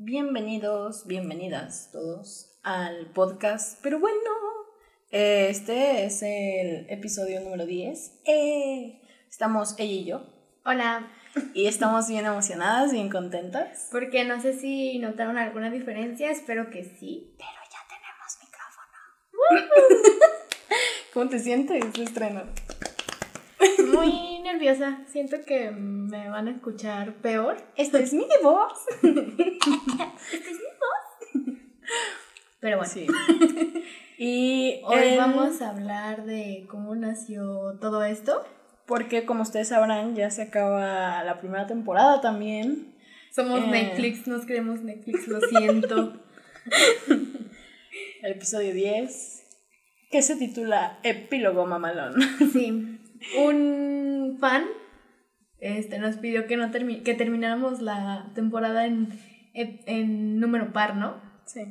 Bienvenidos, bienvenidas todos al podcast. Pero bueno, este es el episodio número 10. ¡Eh! Estamos ella y yo. Hola. Y estamos bien emocionadas, bien contentas. Porque no sé si notaron alguna diferencia, espero que sí. Pero ya tenemos micrófono. ¿Cómo te sientes estreno? Muy nerviosa. Siento que me van a escuchar peor. Esta es mi voz. Esta es mi voz. Pero bueno. Sí. Y Hoy el- vamos a hablar de cómo nació todo esto. Porque como ustedes sabrán, ya se acaba la primera temporada también. Somos Eh. Netflix, nos creemos Netflix, lo siento. El episodio 10. Que se titula Epílogo Mamalón. Sí. Un fan este, nos pidió que, no termi- que termináramos la temporada en, en, en número par, ¿no? Sí.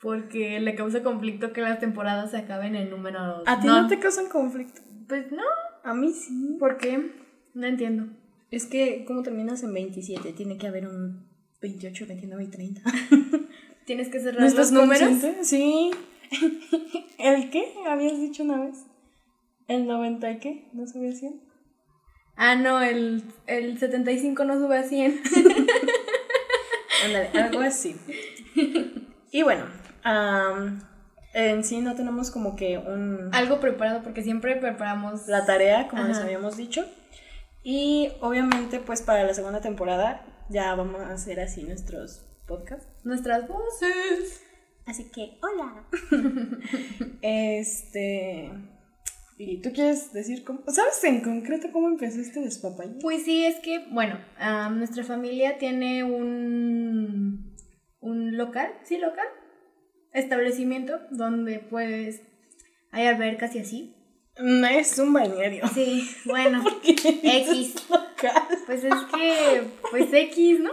Porque le causa conflicto que las temporadas se acaben en número. ¿A ti no, te causan conflicto? Pues no. A mí sí. ¿Por qué? No entiendo. Es que, ¿cómo terminas en 27? Tiene que haber un 28, 29 y 30. ¿Tienes que cerrar ¿No los estás números? consciente? Sí. ¿El qué? ¿Habías dicho una vez? ¿El 90 y qué? ¿No sabía 100? Ah, no, el, el 75 no sube a 100. Ándale, algo así. Y bueno, am, en sí no tenemos como que un... Algo preparado porque siempre preparamos. la tarea, como les habíamos dicho. Y obviamente, pues para la segunda temporada ya vamos a hacer así nuestros podcasts. Nuestras voces. Así que, hola. este. ¿Y tú quieres decir cómo? ¿Sabes en concreto cómo empezó este despapalle? Pues sí, es que, bueno, nuestra familia tiene un, un local, ¿sí local? Establecimiento donde pues hay albercas y así. No es un balneario. Sí, bueno, ¿Qué X. local? Pues es que, pues X, ¿no?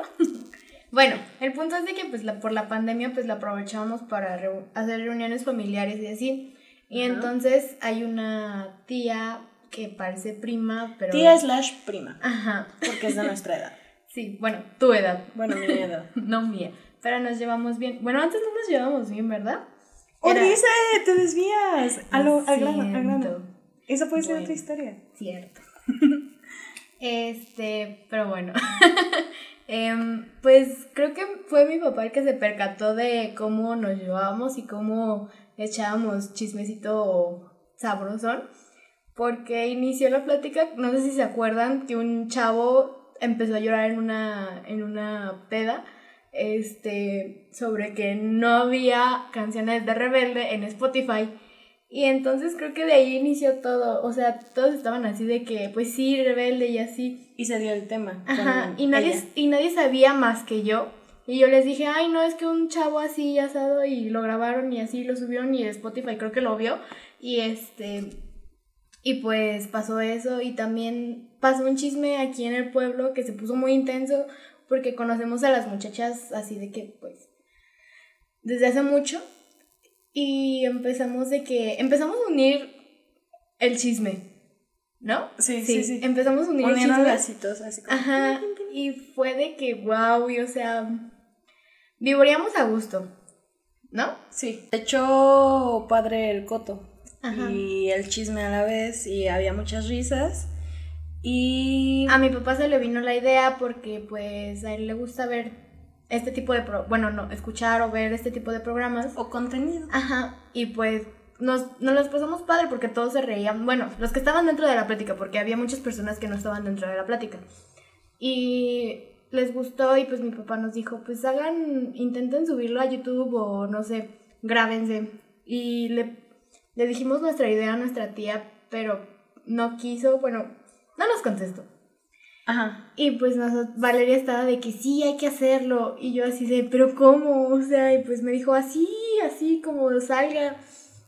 Bueno, el punto es de que pues la, por la pandemia pues la aprovechamos para reu- hacer reuniones familiares y así. Y Ajá. entonces hay una tía que parece prima, pero... Tía slash prima, Ajá, porque es de nuestra edad. sí, bueno, tu edad. Bueno, mi edad. No mía. Pero nos llevamos bien. Bueno, antes no nos llevábamos bien, ¿verdad? ¡Oh, Era- dice! ¡Te desvías! A lo- al grano, al grano. Siento. Esa puede ser Bueno. otra historia. Cierto. este, pero bueno. Em, pues creo que fue mi papá el que se percató de cómo nos llevábamos y cómo echábamos chismecito sabrosón. Porque inició la plática, no sé si se acuerdan, que un chavo empezó a llorar en una, en una peda. Este, sobre que no había canciones de Rebelde en Spotify. Y entonces creo que de ahí inició todo. O sea, todos estaban así de que, pues sí, rebelde y así. Y se dio el tema. Ajá. Y nadie, ella. y nadie sabía más que yo. Y yo les dije, ay, no, es que un chavo así asado y lo grabaron y así lo subieron y Spotify creo que lo vio. Y este. Y pues pasó eso. Y también pasó un chisme aquí en el pueblo que se puso muy intenso. Porque conocemos a las muchachas así de que, pues. Desde hace mucho. Y empezamos de que. Empezamos a unir el chisme. ¿No? Sí, sí, sí. Empezamos a unir el Unieron chisme. lacitos así como. Ajá, y fue de que, wow, y o sea, viviríamos a gusto, ¿no? Sí. Se echó padre el coto. Ajá. Y el chisme a la vez. Y había muchas risas. Y. A mi papá se le vino la idea porque, pues, a él le gusta ver este tipo de, pro bueno, no, escuchar o ver este tipo de programas. O contenido. Ajá, y pues nos, nos los pasamos padre porque todos se reían. Bueno, los que estaban dentro de la plática, porque había muchas personas que no estaban dentro de la plática. Y les gustó y pues mi papá nos dijo, pues hagan, intenten subirlo a YouTube o no sé, grábense. Y le, le dijimos nuestra idea a nuestra tía, pero no quiso, bueno, no nos contestó. Ajá. Y pues nos- Valeria estaba de que sí, hay que hacerlo. Y yo así de, pero ¿cómo? O sea, y pues me dijo así, así como salga.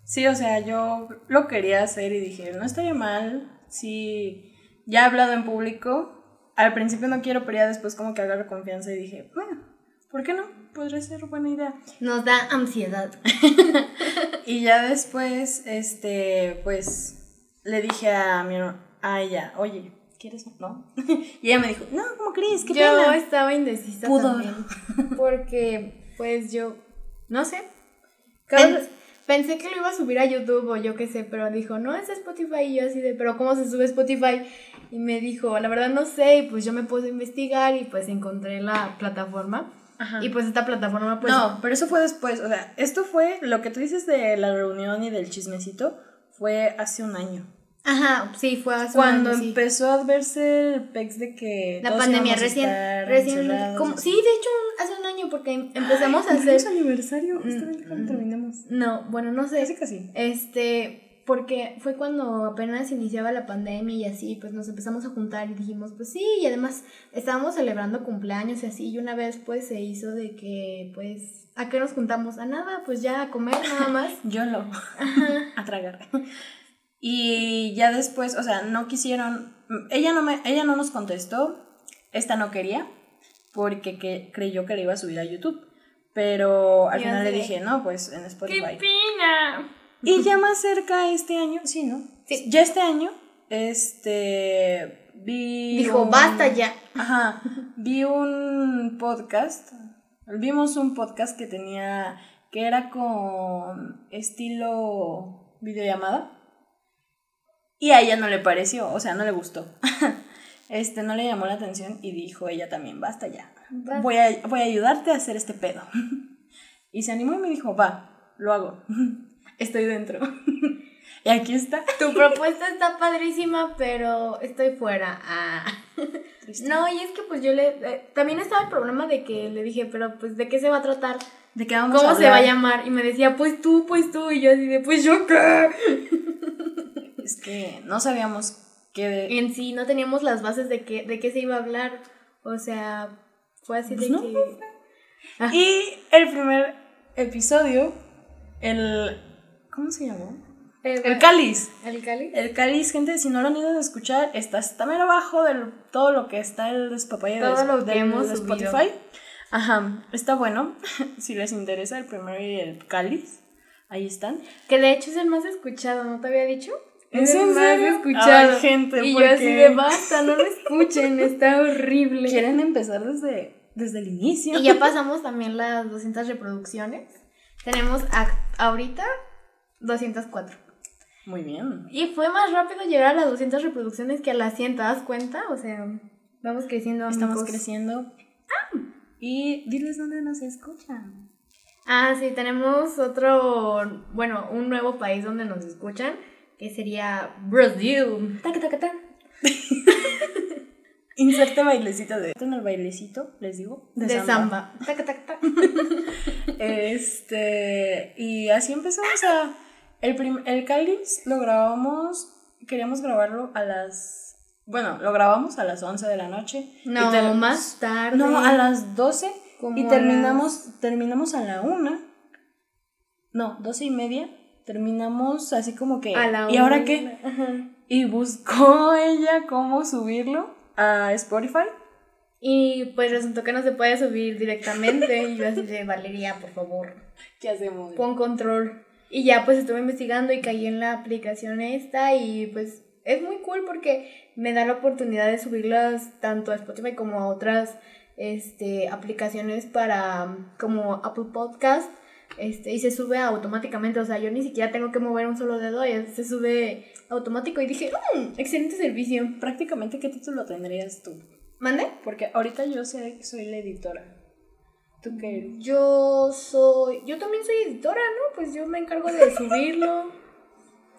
Sí, o sea, yo lo quería hacer y dije, no estaría mal. Sí, ya he hablado en público. Al principio no quiero, pero ya después como que agarro confianza y dije, bueno, ¿por qué no? Podría ser buena idea. Nos da ansiedad. Y ya después, este, pues, le dije a mi a ella, oye, ¿quieres? ¿No? y ella me dijo, no, ¿cómo crees? ¿Qué Yo pena? estaba indecisa Pudor. también. Por porque pues yo, no sé, Cada- pensé que lo iba a subir a YouTube o yo qué sé, pero dijo, no, es Spotify y yo así de, pero ¿cómo se sube Spotify? Y me dijo, la verdad no sé, y pues yo me puse a investigar y pues encontré la plataforma. Ajá. Y pues esta plataforma pues... no, pero eso fue después. O sea, esto fue lo que tú dices de la reunión y del chismecito. Fue hace un año. Ajá, sí, fue hace un Cuando año, sí. empezó a verse el pex de que. La pandemia recién, recién, como, sí, de hecho un- hace un año porque em- empezamos a hacer, aniversario. Justamente cuando mm. terminamos. no, bueno, no sé, Casi casi. Este, porque fue cuando apenas iniciaba la pandemia y así, pues nos empezamos a juntar y dijimos, pues sí, y además estábamos celebrando cumpleaños y así, y una vez pues se hizo de que, pues, ¿a qué nos juntamos? A nada, pues ya a comer nada más. Yo lo. a tragar. Y ya después, o sea, no quisieron. Ella no, me, ella no nos contestó. Esta no quería. Porque que, creyó que le iba a subir a YouTube. Pero al final le dije, no, pues en Spotify. pena! Y ya más cerca este año, sí, ¿no? Sí. Ya este año, este. Vi. Dijo, un- basta ya. Ajá. Vi un podcast. Vimos un podcast que tenía. que era con estilo videollamada. Y a ella no le pareció, o sea, no le gustó. Este, no le llamó la atención y dijo ella también, basta ya. Voy a, voy a ayudarte a hacer este pedo. Y se animó y me dijo, va, lo hago. Estoy dentro. Y aquí está. Tu propuesta está padrísima, pero estoy fuera. Ah. No, y es que pues yo le... eh, también estaba el problema de que le dije, pero pues ¿de qué se va a tratar? ¿De qué vamos a ¿Cómo se va a llamar? Y me decía, pues tú, pues tú. Y yo así de, pues yo qué. Es que no sabíamos qué de... En sí, no teníamos las bases de qué, de qué se iba a hablar. O sea, fue así Pues de no, que... no Y el primer episodio, el... ¿Cómo se llamó? Eh, El cáliz. ¿El Cali? El cáliz, gente, si no lo han ido a escuchar, está, está mero abajo de todo lo que está el despapalle de, Todo lo que del- hemos de subido. Spotify. Ajá, está bueno. si les interesa el primero y el cáliz, ahí están. Que de hecho es el más escuchado, ¿no te había dicho? ¿Es el más serio? escuchado. Ay, gente, y ¿por yo así de basta, no lo escuchen, está horrible. Quieren empezar desde, desde el inicio. Y ya pasamos también las 200 reproducciones. Tenemos a- ahorita 204. Muy bien. Y fue más rápido llegar a las 200 reproducciones que a las 100, ¿te das cuenta? O sea, vamos creciendo. Estamos creciendo. Y diles dónde nos escuchan. Ah, sí, tenemos otro, bueno, un nuevo país donde nos escuchan, que sería Brasil. Taca, taca, taca. Inserte bailecito de. En el bailecito, les digo. De, samba. Taca, taca, taca. Este. Y así empezamos a. El, prim- el cáliz lo grabamos. Queríamos grabarlo a las. Bueno, lo grabamos a las 11 de la noche. No, Y más tarde. No, a las 12. Como y terminamos, terminamos a la 1. No, 12 y media. Terminamos así como que. A la ¿Y ahora qué? Ajá. Y buscó ella cómo subirlo a Spotify. Y pues resultó que no se puede subir directamente. y yo así de Valeria, por favor, ¿Qué hacemos? pon control. Y ya pues estuve investigando y caí en la aplicación esta y pues es muy cool porque me da la oportunidad de subirlas tanto a Spotify como a otras este, aplicaciones para como Apple Podcast. Este, y se sube automáticamente, o sea, yo ni siquiera tengo que mover un solo dedo, y se sube automático y dije, "Mm, excelente servicio. Prácticamente, ¿qué título tendrías tú? ¿Mande? Porque ahorita yo sé, soy la editora. ¿Tú qué eres? Yo soy, yo también soy editora, ¿no? Pues yo me encargo de subirlo.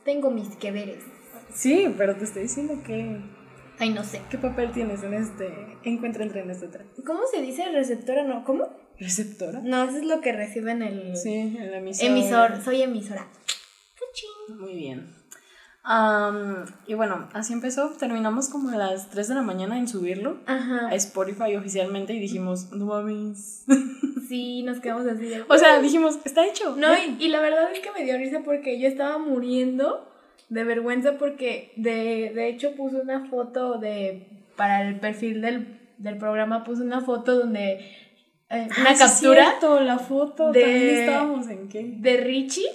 Tengo mis que veres. Sí, pero te estoy diciendo que. Ay, no sé. ¿Qué papel tienes en este encuentro entre nosotras? ¿Cómo se dice receptora? No, ¿cómo? ¿Receptora? No, eso es lo que reciben el Sí, el emisor. emisor. Soy emisora. Muy bien. Y bueno, así empezó. Terminamos como a las 3 de la mañana en subirlo Ajá. a Spotify oficialmente y dijimos, no mames. Sí, nos quedamos así de. o sea, dijimos, está hecho. No, y, y la verdad es que me dio risa porque yo estaba muriendo de vergüenza porque de, de hecho puse una foto de para el perfil del, del programa puse una foto donde eh, una Ah, captura cierto, la foto. de- También estábamos en qué. de Richie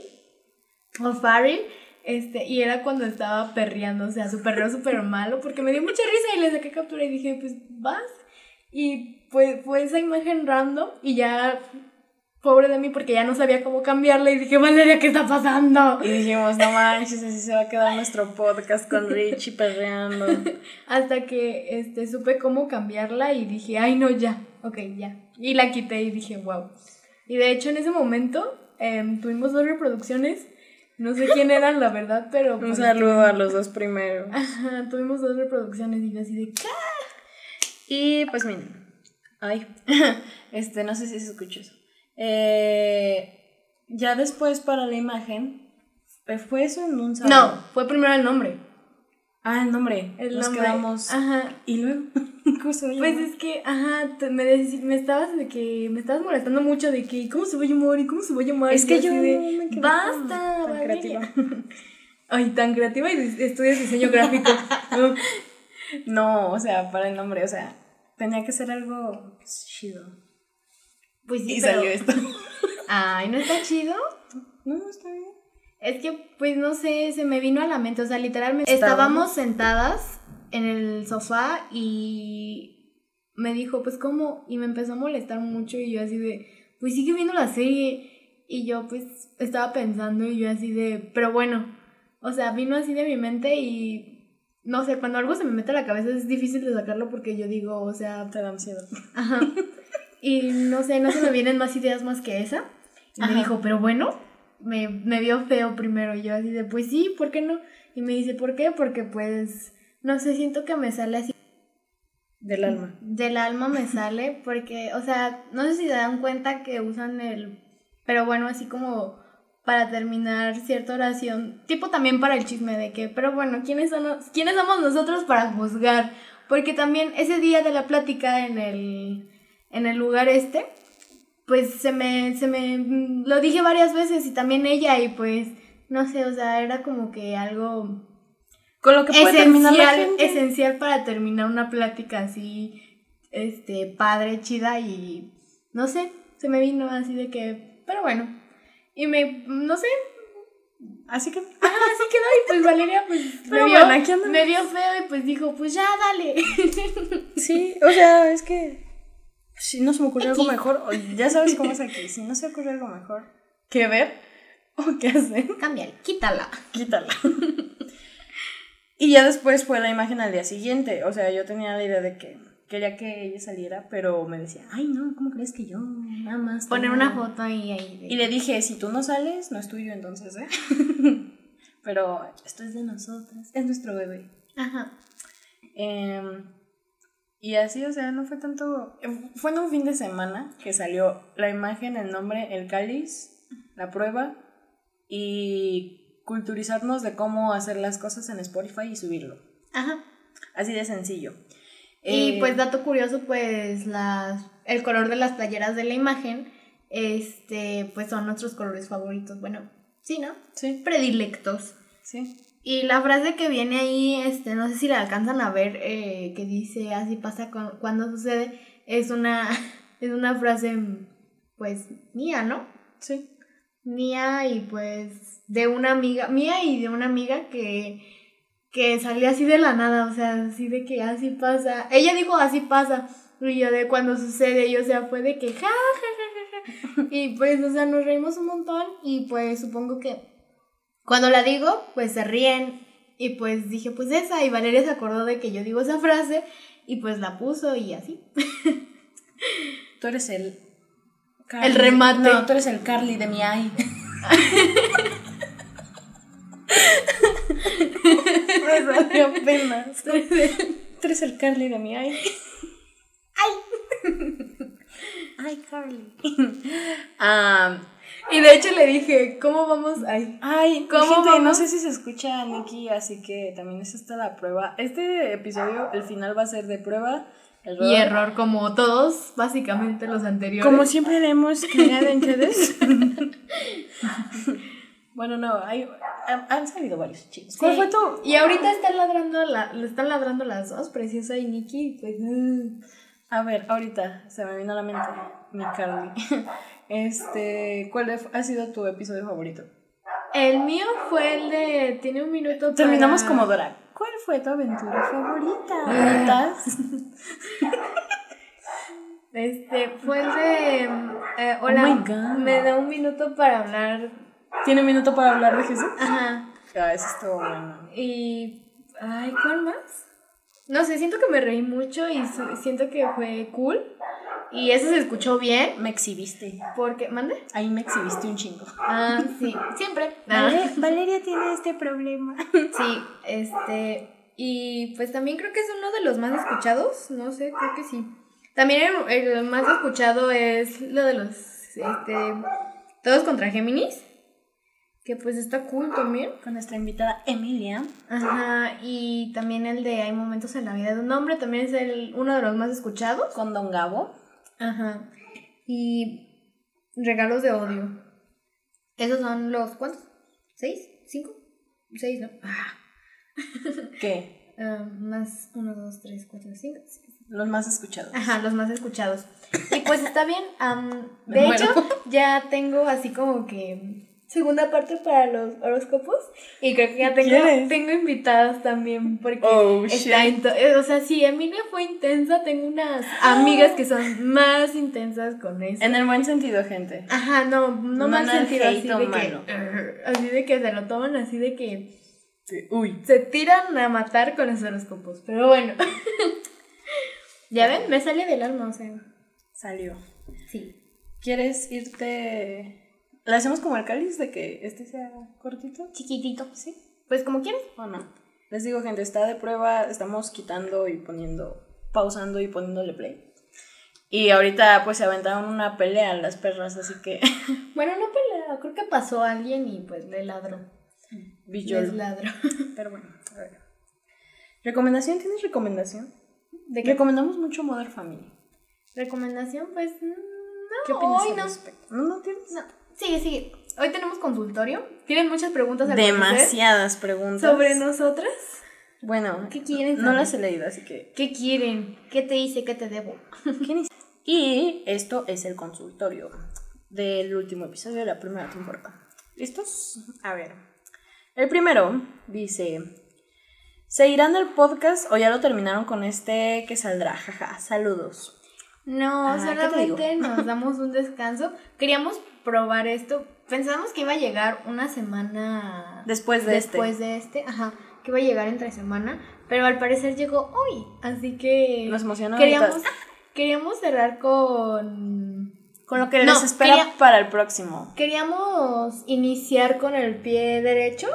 o Farrell este, y era cuando estaba perreando, o sea, su perreo súper malo, porque me dio mucha risa y le saqué captura y dije, pues vas. Y pues fue esa imagen random y ya pobre de mí porque ya no sabía cómo cambiarla y dije, Valeria, ¿qué está pasando? Y dijimos, no manches, así se va a quedar nuestro podcast con Richie perreando. Hasta que este, supe cómo cambiarla y dije, ay no, ya, ok, ya. Y la quité y dije, wow. Y de hecho en ese momento em, tuvimos dos reproducciones. No sé quién eran, la verdad, pero... Un pues, saludo a los dos primeros. Ajá, tuvimos dos reproducciones y yo así de, ¿qué? Y pues miren, ay, este, no sé si se escucha eso. Eh, ya después para la imagen, ¿fue eso en un sábado? No, fue primero el nombre. Ah, el nombre. El Nos nombre. quedamos. Ajá. Y luego, ¿cómo se va a Pues es que, ajá, me, dec- me estabas de que me estabas molestando mucho de que cómo se va a llamar y cómo se va a llamar. Es que yo de, no me quedé basta, tan Valeria". creativa. Ay, tan creativa y estudias diseño gráfico. No. No, o sea, para el nombre, o sea, tenía que ser algo chido. Pues sí, Y pero- salió esto. Ay, ¿no está chido? No, está bien. Es que, pues no sé, se me vino a la mente, o sea, literalmente Estábamos- estábamos sentadas en el sofá y me dijo, pues cómo, y me empezó a molestar mucho y yo así de, pues sigue viendo la serie. Y yo pues estaba pensando y yo así de, pero bueno, o sea, vino así de mi mente y no sé, cuando algo se me mete a la cabeza es difícil de sacarlo porque yo digo, o sea, Te da ansiedad. Ajá. Y no sé, no se me vienen más ideas más que esa. Y Ajá. me dijo, pero bueno, me, me vio feo primero. Y yo así de, pues sí, ¿por qué no? Y me dice, ¿por qué? Porque pues, no sé, siento que me sale así. Del alma. Del alma me sale, porque, o sea, no sé si se dan cuenta que usan el. Pero bueno, así como para terminar cierta oración, tipo también para el chisme de que, pero bueno, ¿quiénes, son, ¿quiénes somos nosotros para juzgar? Porque también ese día de la plática en el, en el lugar este, pues se me, se me, lo dije varias veces y también ella y pues, no sé, o sea, era como que algo Con lo que puede terminar la esencial, gente. esencial para terminar una plática así, este, padre, chida y no sé, se me vino así de que, pero bueno, y me, no sé, Así que. ajá, así quedó y pues Valeria pues me vio, bueno, aquí me vio feo y pues dijo, pues ya, dale. Sí, o sea, es que. Si no se me ocurrió algo mejor, o ya sabes cómo es aquí. Si no se ocurre algo mejor que ver o que hacer, Cámbiale, quítala. quítala. y ya después fue la imagen al día siguiente. O sea, yo tenía la idea de que quería que ella saliera, pero me decía, ay, no, ¿cómo crees que yo? Nada más. Poner tengo-". una foto ahí, ahí. de- Y le dije, si tú no sales, no es tuyo entonces, ¿eh? pero esto es de nosotras, es nuestro bebé. Ajá. Em, y así, o sea, no fue tanto. eh, Fue en un fin de semana que salió la imagen, el nombre, el cáliz, la prueba y culturizarnos de cómo hacer las cosas en Spotify y subirlo. Ajá. Así de sencillo. Y Eh, pues dato curioso, pues las, el color de las playeras de la imagen, este, pues son nuestros colores favoritos. Bueno, sí, ¿no? Sí, Predilectos. sí. Y la frase que viene ahí, este, no sé si la alcanzan a ver, eh, que dice así pasa cu- cuando sucede, es una, es una frase, pues, mía, ¿no? Sí. Mía y pues de una amiga, mía y de una amiga que, que salió así de la nada, o sea, así de que así pasa. Ella dijo así pasa, y yo de cuando sucede, y o sea, fue de que ja, ja, ja, ja, ja. Y pues, o sea, nos reímos un montón y pues supongo que cuando la digo, pues se ríen y pues dije, pues esa, y Valeria se acordó de que yo digo esa frase y pues la puso y así. Tú eres el. El remate. No, tú eres el Carly de mi ay. Me salió apenas. Tú eres el Carly de mi ay. Ay, Carly. Ah, Y de hecho le dije, ¿cómo vamos? Ay, ay, ¿Cómo gente, no sé si se escucha a Nikki, así que también es esta la prueba. Este episodio, el final va a ser de prueba. error. Y error, como todos, básicamente los anteriores. Como siempre le hemos en redes. bueno, no, hay, han, han salido varios chicos. ¿Cuál fue tu? Y ahorita están ladrando, la, están ladrando las dos, Preciosa y Nikki, pues... mm. A ver, ahorita se me vino a la mente mi Carly. Este, ¿cuál ha sido tu episodio favorito? El mío fue el de... Tiene un minuto para... Terminamos como Dora. ¿Cuál fue tu aventura favorita? ¿Notas? Este, fue el de. eh, hola, Oh my God. me da un minuto para hablar. ¿Tiene un minuto para hablar de Jesús? Ajá. Ah, eso estuvo bueno. Y. Ay, ¿cuál más? No sé, siento que me reí mucho y siento que fue cool. Y eso se escuchó bien. Me exhibiste. Porque. ¿Mande? Ahí me exhibiste un chingo. Ah, sí, siempre. Ah. Vale- Valeria tiene este problema. Sí, este. Y pues también creo que es uno de los más escuchados. No sé, creo que sí. También el, el más escuchado es lo de los. Este. Todos contra Géminis. Que pues está cool también. Con nuestra invitada Emilia. Ajá. Y también el de Hay momentos en la vida de un hombre. También es el, uno de los más escuchados. Con Don Gabo. Ajá. Y. Regalos de odio. Esos son los. ¿Cuántos? ¿Seis? ¿Cinco? Seis, ¿no? Ah. ¿Qué? Ah, más uno, dos, tres, cuatro, cinco. Los más escuchados. Ajá, los más escuchados. Y pues está bien. Me de muero. hecho, ya tengo así como que segunda parte para los horóscopos. Y creo que ya tengo, tengo invitadas también. Porque Oh, está eh, O sea, si Emilia fue intensa, tengo unas amigas que son más intensas con eso. En el buen sentido, gente. Ajá, no, no, No mal sentido así de que. "Arr", así de que se lo toman así de que Uy. se tiran a matar con los horóscopos. Pero bueno. ya ven, me sale del alma, o sea. Salió. Sí. ¿Quieres irte? ¿Le hacemos como el cáliz de que este sea cortito? Chiquitito. Sí. Pues como quieres. ¿O no? Les digo, gente, está de prueba. Estamos quitando y poniendo, pausando y poniéndole play. Y ahorita pues se aventaron una pelea las perras, así que Bueno, no pelea, creo que pasó alguien y pues le ladró. Villol. Les ladró. Pero bueno, a ver. ¿Recomendación? ¿Tienes recomendación? ¿De qué? Recomendamos mucho Mother Family. ¿Recomendación? Pues no. ¿Qué opinas hoy al no. respecto? ¿No, no tienes? No. Sigue, sigue. Hoy tenemos consultorio. ¿Tienen muchas preguntas al Demasiadas preguntas. sobre nosotras? Bueno, ¿Qué quieren no las he leído, así que ¿Qué quieren? ¿Qué te hice? ¿Qué te debo? ¿Qué Y esto es el consultorio del último episodio de la primera temporada. ¿Listos? A ver. El primero dice: ¿Se irán del podcast o ya lo terminaron con este que saldrá? Jaja, saludos. No, Ah, solamente nos damos un descanso. Queríamos probar esto. Pensamos que iba a llegar una semana Después de después de este, ajá, que iba a llegar entre semana, pero al parecer llegó hoy, así que Nos emocionó queríamos queríamos cerrar con Con lo que No, les espera quería- para el próximo. queríamos iniciar con el pie derecho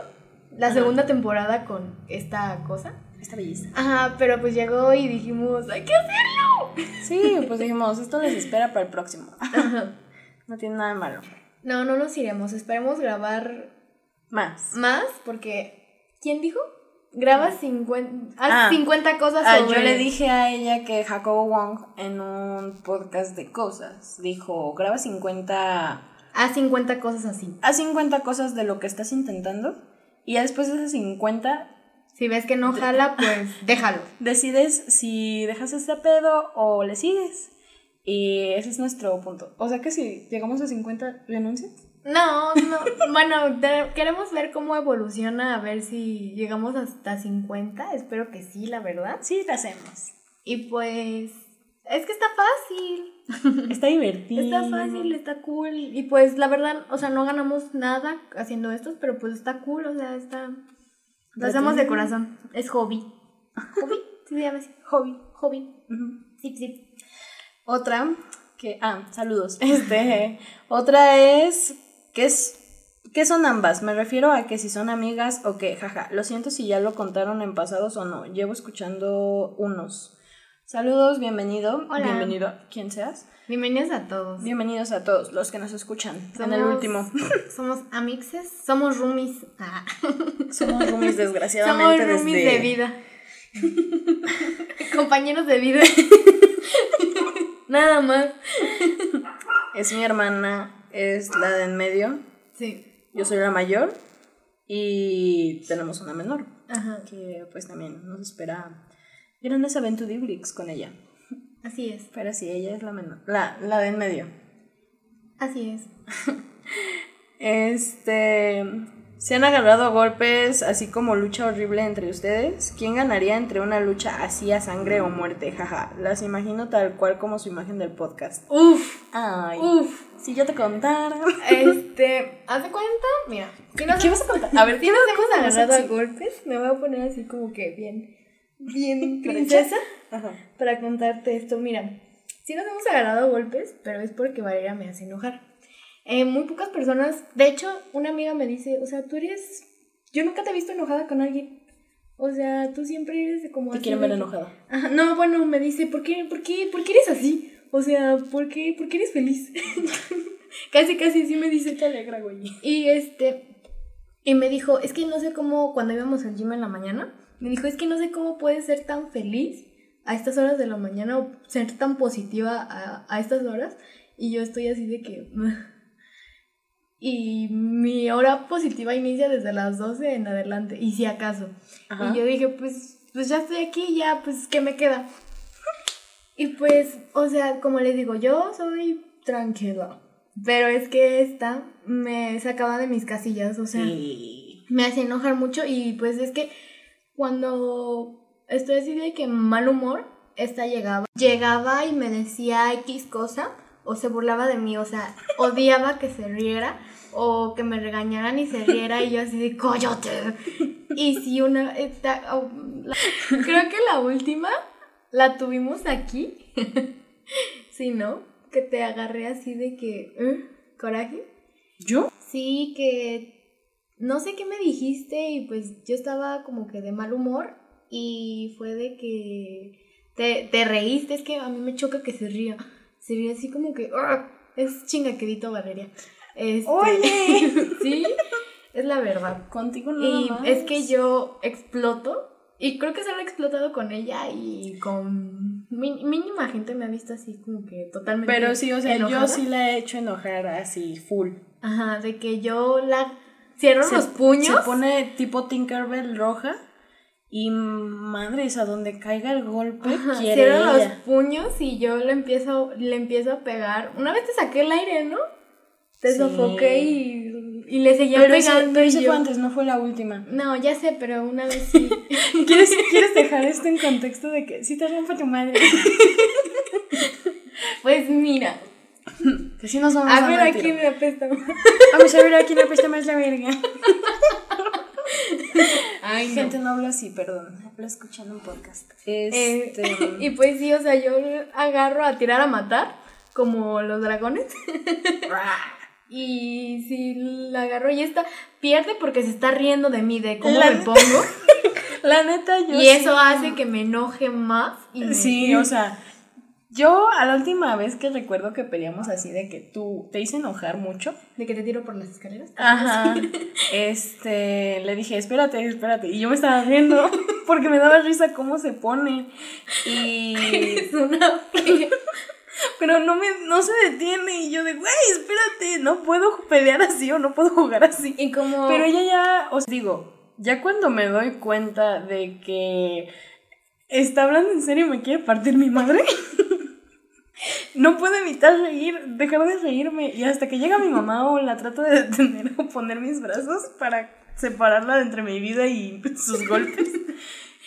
la Ajá. segunda temporada con esta cosa. Esta belleza. Ajá, pero pues llegó y dijimos, hay que hacerlo. Sí, pues dijimos, esto les espera para el próximo. Ajá. No tiene nada de malo. No, no nos iremos, esperemos grabar Más. más porque ¿quién dijo? Graba 50, Ah. haz 50 cosas Ah, sobre yo le dije a ella que Jacobo Wong en un podcast de cosas dijo, graba 50, haz 50 cosas así. haz 50 cosas de lo que estás intentando y ya después de esas 50 Si ves que no jala, pues déjalo. decides si dejas este pedo o le sigues. Y ese es nuestro punto. O sea que si llegamos a 50, ¿renuncias? No, no. Bueno, queremos ver cómo evoluciona, a ver si llegamos hasta 50. Espero que sí, la verdad. Sí, lo hacemos. Y pues. Es que está fácil. Está divertido. Está fácil, está cool. Y pues la verdad, o sea, no ganamos nada haciendo esto, pero pues está cool, o sea, está. Lo hacemos de corazón. Es hobby. ¿Hobby? Sí, se llama así. Hobby. Hobby. Ujú. Sí, sí. Otra que ah, saludos. Este, otra es ¿qué es ¿Qué son ambas? Me refiero a que si son amigas o qué, jaja. Lo siento si ya lo contaron en pasados o no. Llevo escuchando unos. Saludos, bienvenido. Hola. Bienvenido, quien seas. Bienvenidos a todos. Bienvenidos a todos los que nos escuchan en el Somos- último. Somos amixes, somos roomies. Ah. Somos roomies, Somos desgraciadamente, roomies desde... de vida. Compañeros de vida. Nada más. Es mi hermana, es la de en medio. Sí. Yo soy la mayor y tenemos una menor. Ajá. que pues también nos espera grandes aventudiblix con ella. Así es. Pero sí, ella es la menor, la, la de en medio. Así es. Este, ¿Se han agarrado a golpes así como lucha horrible entre ustedes? ¿Quién ganaría entre una lucha así a sangre o muerte? Jaja, las imagino tal cual como su imagen del podcast. Uf, Ay, uf. si yo te contara. Este, ¿haz de cuenta? Mira, si nos ¿Qué vas a contar? A ver, si nos hemos ¿qué agarrado a golpes, me voy a poner así como que bien, bien princesa Ajá. para contarte esto. Mira, si nos hemos agarrado a golpes, pero es porque Valeria me hace enojar. Eh, muy pocas personas, de hecho, una amiga me dice, o sea, tú eres, yo nunca te he visto enojada con alguien. O sea, tú siempre eres como Te quieren ver enojada. No, bueno, me dice, ¿por qué, por qué, por qué eres así? O sea, ¿por qué, por qué eres feliz? casi, casi sí me dice. te alegra, güey. Y este, y me dijo, es que no sé cómo, cuando íbamos al gym en la mañana, me dijo, es que no sé cómo puedes ser tan feliz a estas horas de la mañana o ser tan positiva a, a estas horas. Y yo estoy así de que... Y mi hora positiva inicia desde las 12 en adelante, y si acaso. Ajá. Y yo dije, pues, pues ya estoy aquí, ya, pues, ¿qué me queda? Y pues, o sea, como les digo, yo soy tranquila. Pero es que esta me sacaba de mis casillas, o sea, Sí. me hace enojar mucho y pues es que cuando estoy así de que mal humor, esta llegaba, llegaba y me decía X cosa o se burlaba de mí, o sea, odiaba que se riera o que me regañaran y se riera y yo así de coyote. Y si una, esta- oh, la- creo que la última la tuvimos aquí, sí, ¿no? Que te agarré así de que, ¿eh? coraje. ¿Yo? Sí, que no sé qué me dijiste y pues yo estaba como que de mal humor y fue de que te, te reíste, es que a mí me choca que se ría. Se ríe así como que "Arr", es chingaquedito Valeria. Este, Oye. sí, es la verdad. Contigo nada Y más. es que yo exploto y creo que solo he explotado con ella y con mínima gente me ha visto así como que totalmente Pero sí, o sea, enojada. yo sí la he hecho enojar así, full. Ajá, de que yo la cierro Se- los puños. Se pone tipo Tinkerbell roja. Y madres, a donde caiga el golpe, Ajá, quiere cierro los puños y yo le empiezo, le empiezo a pegar. Una vez te saqué el aire, ¿no? Te Sí. sofoqué y, y le seguía Pero ese, pegando. pero y ese fue antes, no fue la última. No, ya sé, pero una vez sí. ¿Quieres, ¿Quieres dejar esto en contexto de que si te rompe tu madre? pues mira, Que si nos vamos a a ver a quién me apesta. Vamos a ver a quién apesta más la verga. Ay, no. Gente no habla así, perdón. Habla escuchando un podcast. Eh, Este. y pues sí, o sea, yo agarro a tirar a matar, como los dragones. Y si la agarro y esta pierde porque se está riendo de mí, de cómo La- me pongo. la neta, yo. y eso hace que me enoje más. Y me- Sí, o sea. Yo a la última vez que recuerdo que peleamos así de que tú te hice enojar mucho. De que te tiro por las escaleras. Ajá. Este, le dije, espérate, espérate. Y yo me estaba riendo porque me daba risa cómo se pone. Y. Es una. Pero no me, no se detiene. Y yo de, güey, espérate, no puedo pelear así o no puedo jugar así. Y como. Pero ella ya, os digo, ya cuando me doy cuenta de que está hablando en serio y me quiere partir mi madre, no puedo evitar reír, dejar de reírme. Y hasta que llega mi mamá o la trato de detener o poner mis brazos para separarla de entre mi vida y sus golpes.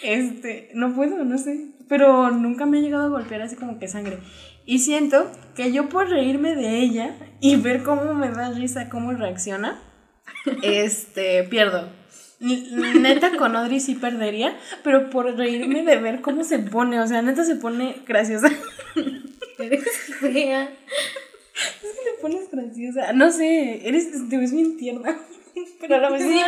Este, no puedo, no sé. Pero nunca me ha llegado a golpear así como que sangre. Y siento que yo por reírme de ella y ver cómo me da risa, cómo reacciona, este, pierdo. Neta, con Audrey sí perdería, pero por reírme de ver cómo se pone, o sea, neta se pone graciosa. Eres fea. te pones graciosa. No sé, eres, te ves bien tierna. Pero a la vez Sí,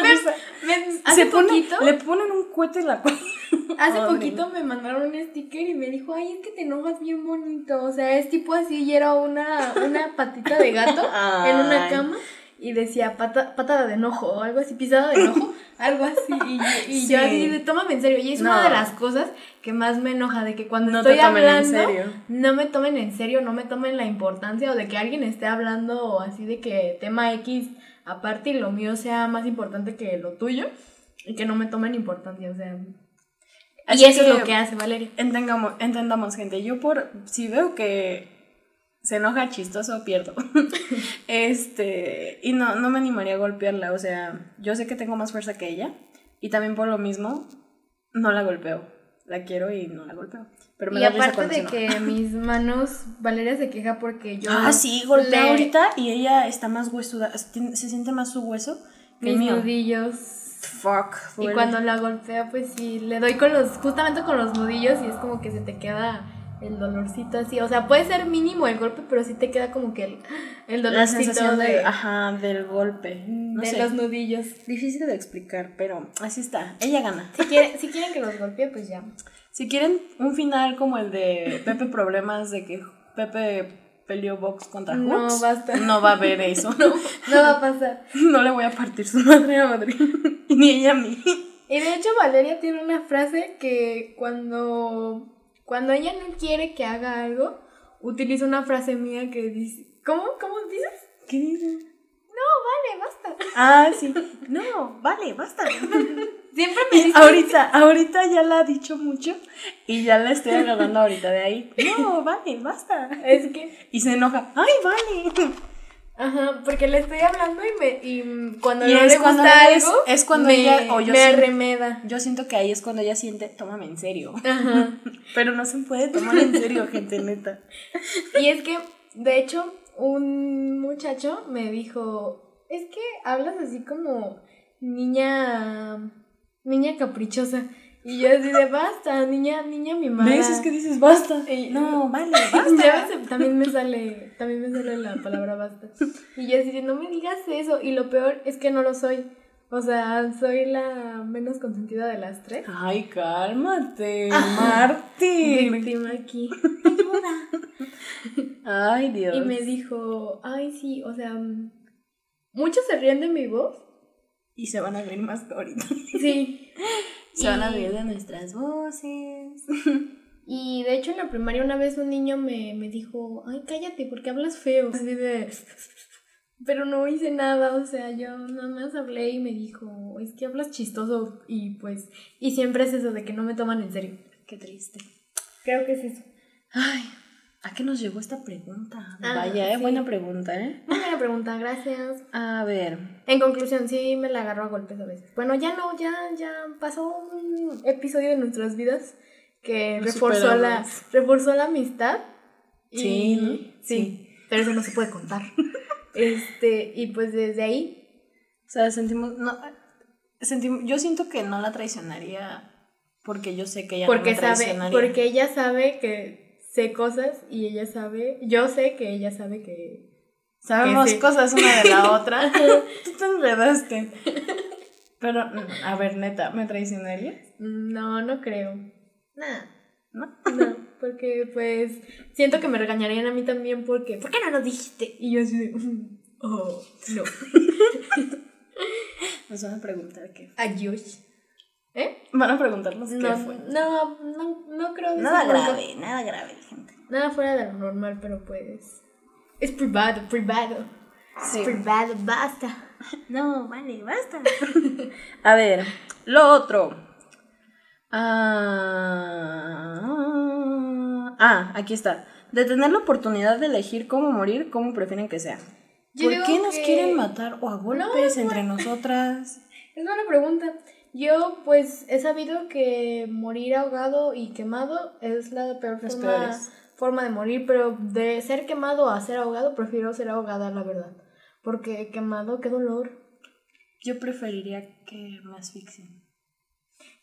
me hace Se pone- poquito. le ponen un cohete en la cuello. Hace poquito me mandaron un sticker y me dijo, ay, es que te enojas bien bonito. O sea, es tipo así y era una, una patita de gato en una cama y decía pata, patada de enojo o algo así, pisada de enojo, algo así. Y, y Sí. yo así de, tómame en serio. Y es una de las cosas que más me enoja, de que cuando No te estoy en hablando, serio. no me tomen en serio, no me tomen la importancia o de que alguien esté hablando así de que tema X aparte y lo mío sea más importante que lo tuyo y que no me tomen importancia, o sea... Así y eso es lo que hace Valeria. Entendamos, entendamos, gente. Yo por, si veo que se enoja chistoso, pierdo. este, y no, no me animaría a golpearla, o sea, yo sé que tengo más fuerza que ella, y también por lo mismo, no la golpeo. La quiero y no la golpeo. Pero me y aparte de que mis manos, Valeria se queja porque yo... Ah, sí, golpea ahorita y ella está más huesuda, se siente más su hueso que mis nudillos. Fuck. Y cuando la golpea, pues sí, le doy con los, justamente con los nudillos y es como que se te queda el dolorcito así. O sea, puede ser mínimo el golpe, pero sí te queda como que el, el dolorcito de, ajá, del golpe. de los nudillos. Difícil de explicar, pero así está. Ella gana. Si, quiere, si quieren que los golpee, pues ya. Si quieren un final como el de Pepe Problemas, de que Pepe peleó box contra Hooks, no, basta. no va a haber eso. no, no va a pasar. No le voy a partir su madre a Madrid, ni ella a mí. Y de hecho Valeria tiene una frase que cuando cuando ella no quiere que haga algo, utiliza una frase mía que dice, ¿cómo? ¿Cómo dices? ¿Qué dices? No, vale, basta. Ah, sí. No, vale, basta. Siempre me dice. Ahorita, ahorita ya la ha dicho mucho y ya la estoy agarrando ahorita de ahí. No, vale, basta. Es que. Y se enoja. ¡Ay, vale! Ajá, porque le estoy hablando y me y cuando no le gusta algo es, cuando ella o yo me arremeda. Yo siento que ahí es cuando ella siente, tómame en serio. Ajá. Pero no se puede tomar en serio, gente neta. Y es que de hecho un muchacho me dijo, "Es que hablas así como niña niña caprichosa." Y yo así de basta, niña, niña mimada. ¿Ves? Es que dices basta. no, vale, basta. también me sale, también me sale la palabra basta. Y yo así de no me digas eso. Y lo peor es que no lo soy. O sea, soy la menos consentida de las tres. Ay, cálmate, Martín. Víctima aquí. Ayuda. Ay, Dios. Y me dijo, ay, sí, o sea, muchos se ríen de mi voz. Y se van a reír más ahorita. Sí. Se van a reír de nuestras voces. Y de hecho en la primaria una vez un niño me, me dijo, ay, cállate, porque hablas feo. Así de... Pero no hice nada, o sea, yo nada más hablé y me dijo, es que hablas chistoso y pues, y siempre es eso de que no me toman en serio. Qué triste. Creo que es eso. Ay, ¿a qué nos llegó esta pregunta? Ah, Vaya, ¿eh? buena pregunta, ¿eh? Buena pregunta, gracias. A ver. En conclusión, sí me la agarro a golpes a veces. Bueno, ya no, ya, ya pasó un episodio de nuestras vidas que reforzó la, reforzó la amistad. sí, sí, pero eso no se puede contar. este, y pues desde ahí. O sea, sentimos, no, sentimos, yo siento que no la traicionaría porque yo sé que ella porque no me sabe, Porque ella sabe que sé cosas y ella sabe, yo sé que ella sabe que... Sabemos cosas una de la otra. Tú te enredaste. Pero, a ver, neta, ¿me traicionarías? No, no creo. Nada. ¿No? No, porque pues siento que me regañarían a mí también porque, ¿por qué no lo dijiste? Y yo así de, oh, no. Nos van a preguntar qué. Adiós. ¿Eh? Van a preguntarnos no, qué fue. No, no, no creo que Nada grave, nada grave, gente. Nada fuera de lo normal, pero pues. Es privado, privado. Sí. privado, basta. No, vale, basta. a ver, lo otro. Ah, ah, aquí está. De tener la oportunidad de elegir cómo morir, cómo prefieren que sea. ¿Por qué nos quieren matar o a golpes entre nosotras? Es una pregunta. Yo, pues, he sabido que morir ahogado y quemado es la peor forma, forma, de morir, pero de ser quemado a ser ahogado, prefiero ser ahogada, la verdad. Porque quemado, qué dolor. Yo preferiría que me asfixien.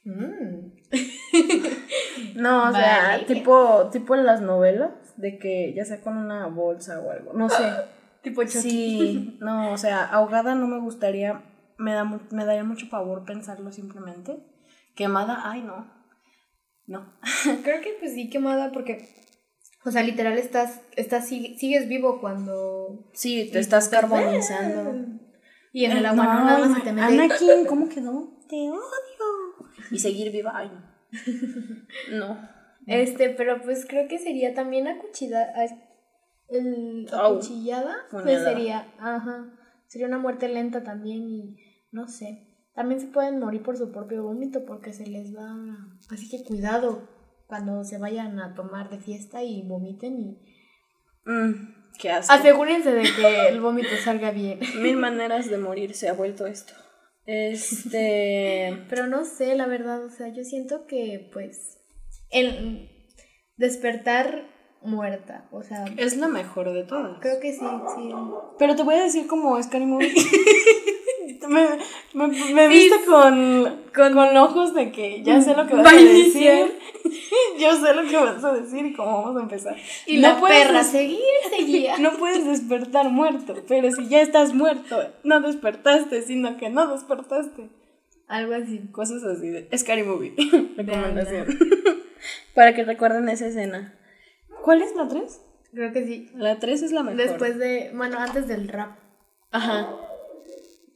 Mm. no, o sea, tipo, tipo en las novelas, de que ya sea con una bolsa o algo, no sé. tipo Sí, no, o sea, ahogada no me gustaría, me, da, me daría mucho pavor pensarlo simplemente. Quemada, ay no, no. Creo que pues sí, quemada porque, o sea, literal estás, estás sigues vivo cuando... Sí, te estás carbonizando. Y en el agua no, nada más se te mete. Anakin, ¿cómo quedó? Te odio y seguir viva. Ay, no. No. Este, pero pues creo que sería también acuchillada. El, acuchillada, pues sería, ajá, sería una muerte lenta también y no sé. También se pueden morir por su propio vómito porque se les va. Así que cuidado cuando se vayan a tomar de fiesta y vomiten y. Mm, qué asco. Asegúrense de que el vómito salga bien. Mil maneras de morir se ha vuelto esto. Este. Pero no sé, la verdad, o sea, yo siento que, pues, el despertar muerta, o sea, Es la mejor de todas. creo que sí, sí. Pero te voy a decir como Scary Movie. me, me, me viste con, con, ojos de que ya sé lo que vas Va a decir. Yo sé lo que vas a decir y cómo vamos a empezar. Y No la puedes perra seguía. No puedes despertar muerto, pero si ya estás muerto, no despertaste, sino que no despertaste. Algo así. Cosas así de Scary Movie. Recomendación. Para que recuerden esa escena. ¿Cuál es la 3? Creo que sí. La 3 es la mejor. Después de, bueno, antes del rap. Ajá.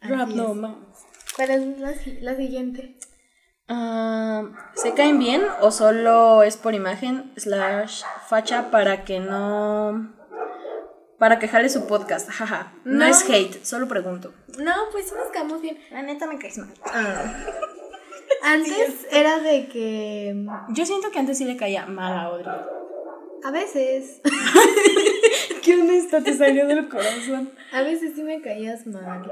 Rap no más. ¿Cuál es la, la siguiente? Ah, ¿Se caen bien o solo es por imagen slash facha para que no... Para que jale su podcast? Jaja. No, No. es hate, solo pregunto. No, pues sí nos quedamos bien. La neta me caes mal. Antes era de que Yo siento que antes sí le caía mal a Audrey. a veces, Qué honesta te salió del corazón. a veces sí me caías mal.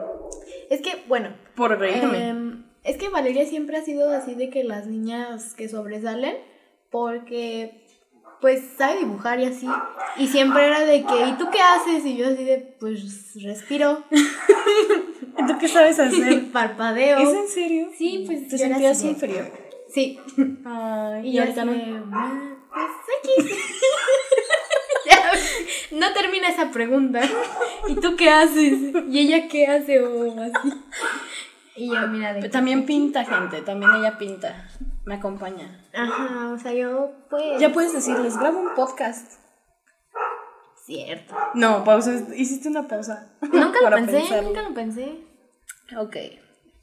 Es que, bueno, Por reírme. em, es que Valeria siempre ha sido así de que las niñas que sobresalen, porque pues sabe dibujar y así. Y siempre era de que, ¿y tú qué haces? Y yo así de, pues respiro, ¿Y ¿Tú qué sabes hacer? parpadeo. ¿Es en serio? Sí, pues ¿Te sentías inferior? Sí. Ay, Y y yo ahorita "Ah, pues X. No termina esa pregunta. ¿Y tú qué haces? ¿Y ella qué hace? O así. Y yo, mira, de Pero También pinta, gente. También ella pinta. Me acompaña. Ajá, o sea, yo, pues. Ya puedes decirles, grabo un podcast. Cierto. No, pausa. Hiciste una pausa. Nunca lo pensé, pensarlo. nunca lo pensé. Ok.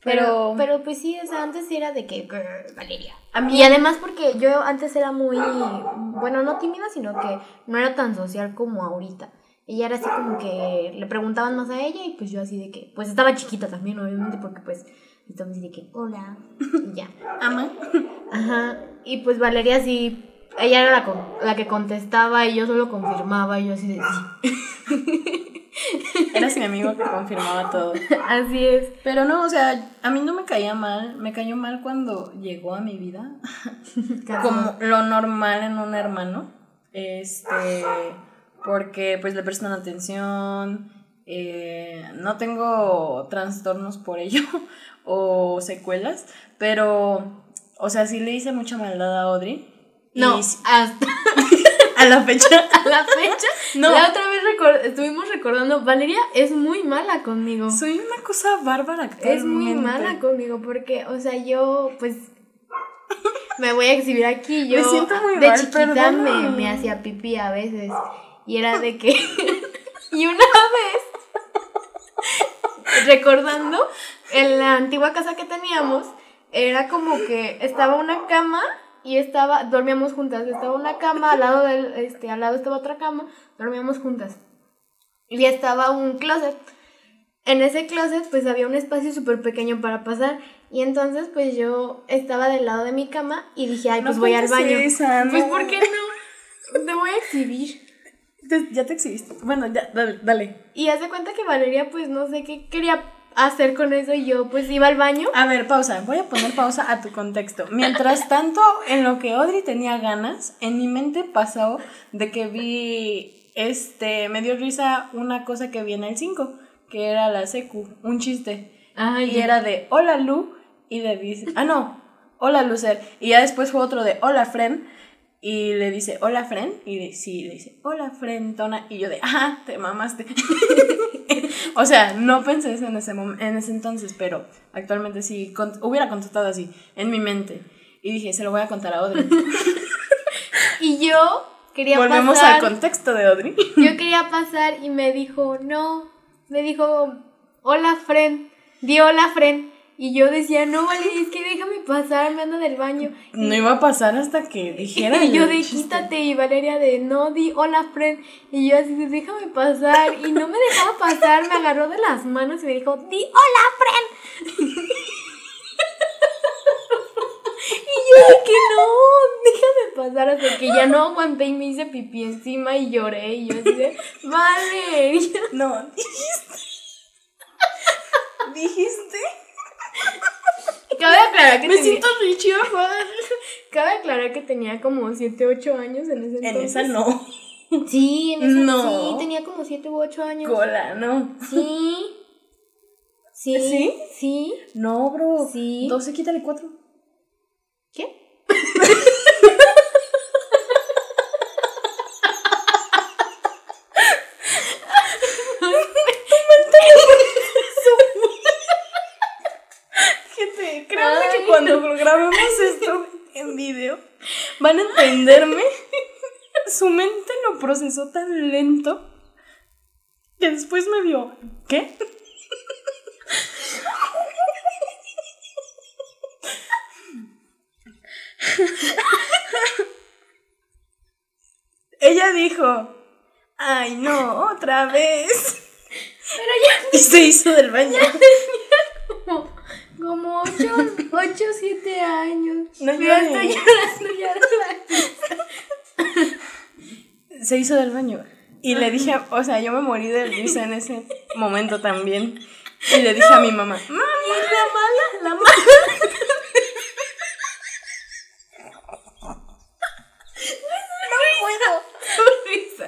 Pero, Pero, pero pues sí, o sea, antes era de que "Grr, Valeria. A mí- Y además porque yo antes era muy, bueno, no tímida, sino que no era tan social como ahorita. Ella era así como que le preguntaban más a ella y pues yo así de que, pues estaba chiquita también, obviamente, porque pues estaba así de que, hola, y ya. ama. Ajá. Y pues Valeria sí, ella era la, la que contestaba y yo solo confirmaba y yo así de sí. Eras mi amigo que confirmaba todo. Así es. Pero no, o sea, a mí no me caía mal. Me cayó mal cuando llegó a mi vida. Como lo normal en un hermano. Este. Porque pues le prestan atención. eh, no tengo trastornos por ello. o secuelas. Pero. O sea, sí le hice mucha maldad a Audrey. No, hasta a la fecha. a la fecha. No. La otra vez estuvimos recordando, Valeria es muy mala conmigo. Soy una cosa bárbara Es muy mala conmigo porque, o sea, yo pues me voy a exhibir aquí. Yo Me siento muy de mal, chiquita me, me hacía pipí a veces y era de que y una vez recordando en la antigua casa que teníamos era como que estaba una cama y estaba dormíamos juntas, estaba una cama al lado del este al lado estaba otra cama, dormíamos juntas. Y estaba un closet. En ese closet pues había un espacio súper pequeño para pasar y entonces pues yo estaba del lado de mi cama y dije, ay, No pues voy al baño. esa, Pues no. ¿por qué no? Te voy a exhibir. Te- ya te exhibiste. Bueno, ya, dale. dale. Y hace cuenta que Valeria pues no sé qué quería hacer con eso y yo pues iba al baño. A ver, pausa. Voy a poner pausa a tu contexto. Mientras tanto, en lo que Audrey tenía ganas, en mi mente pasó de que vi, este, me dio risa una cosa que vi en el 5, que era la secu, un chiste. Ay, y era de, hola Lu, y le dice, ah, no, hola Lucer. Y ya después fue otro de, hola friend, y le dice, hola friend, y de, sí, le dice, hola friendona, y yo de, ajá, te mamaste. o sea, no pensé eso en ese, en ese entonces, pero actualmente sí, con- hubiera contestado así, en mi mente. Y dije, se lo voy a contar a Audrey. Y yo quería Volvemos pasar. al contexto de Audrey. Yo quería pasar y me dijo, no. Me dijo, hola, friend. Di hola, friend. Y yo decía, no, vale, es que déjame pasar, me ando del baño. No iba a pasar hasta que dijera. Y yo de chiste. quítate y Valeria de no di hola friend y yo así de déjame pasar y no me dejaba pasar, me agarró de las manos y me dijo di hola friend y dije que no, déjame pasar hasta que ya no aguanté y me hice pipí encima y lloré y yo así de, vale. Yo, No, dijiste. dijiste. Aclarar que Me tenía, siento Richie cabe aclarar que tenía como 7, 8 años en ese En entonces. esa no. Sí, en esa No. sí, tenía como 7 u 8 años. Cola, no. Sí. Sí. ¿Sí? Sí. No, bro. Sí. 12, quítale 4. ¿Qué? Gente, créanme Ay. que cuando grabemos video, van a entenderme. Su mente lo procesó tan lento que después me vio. ¿Qué? Ella dijo, ay no, otra vez. Pero ya Y se hizo del baño. Como 8, 8, 7 años. No llores. estoy llorando la se hizo del baño. Y le dije, o sea, yo me morí de risa en ese momento también. Y le dije a mi mamá, mamá, la mala, la mala. no puedo. Su risa.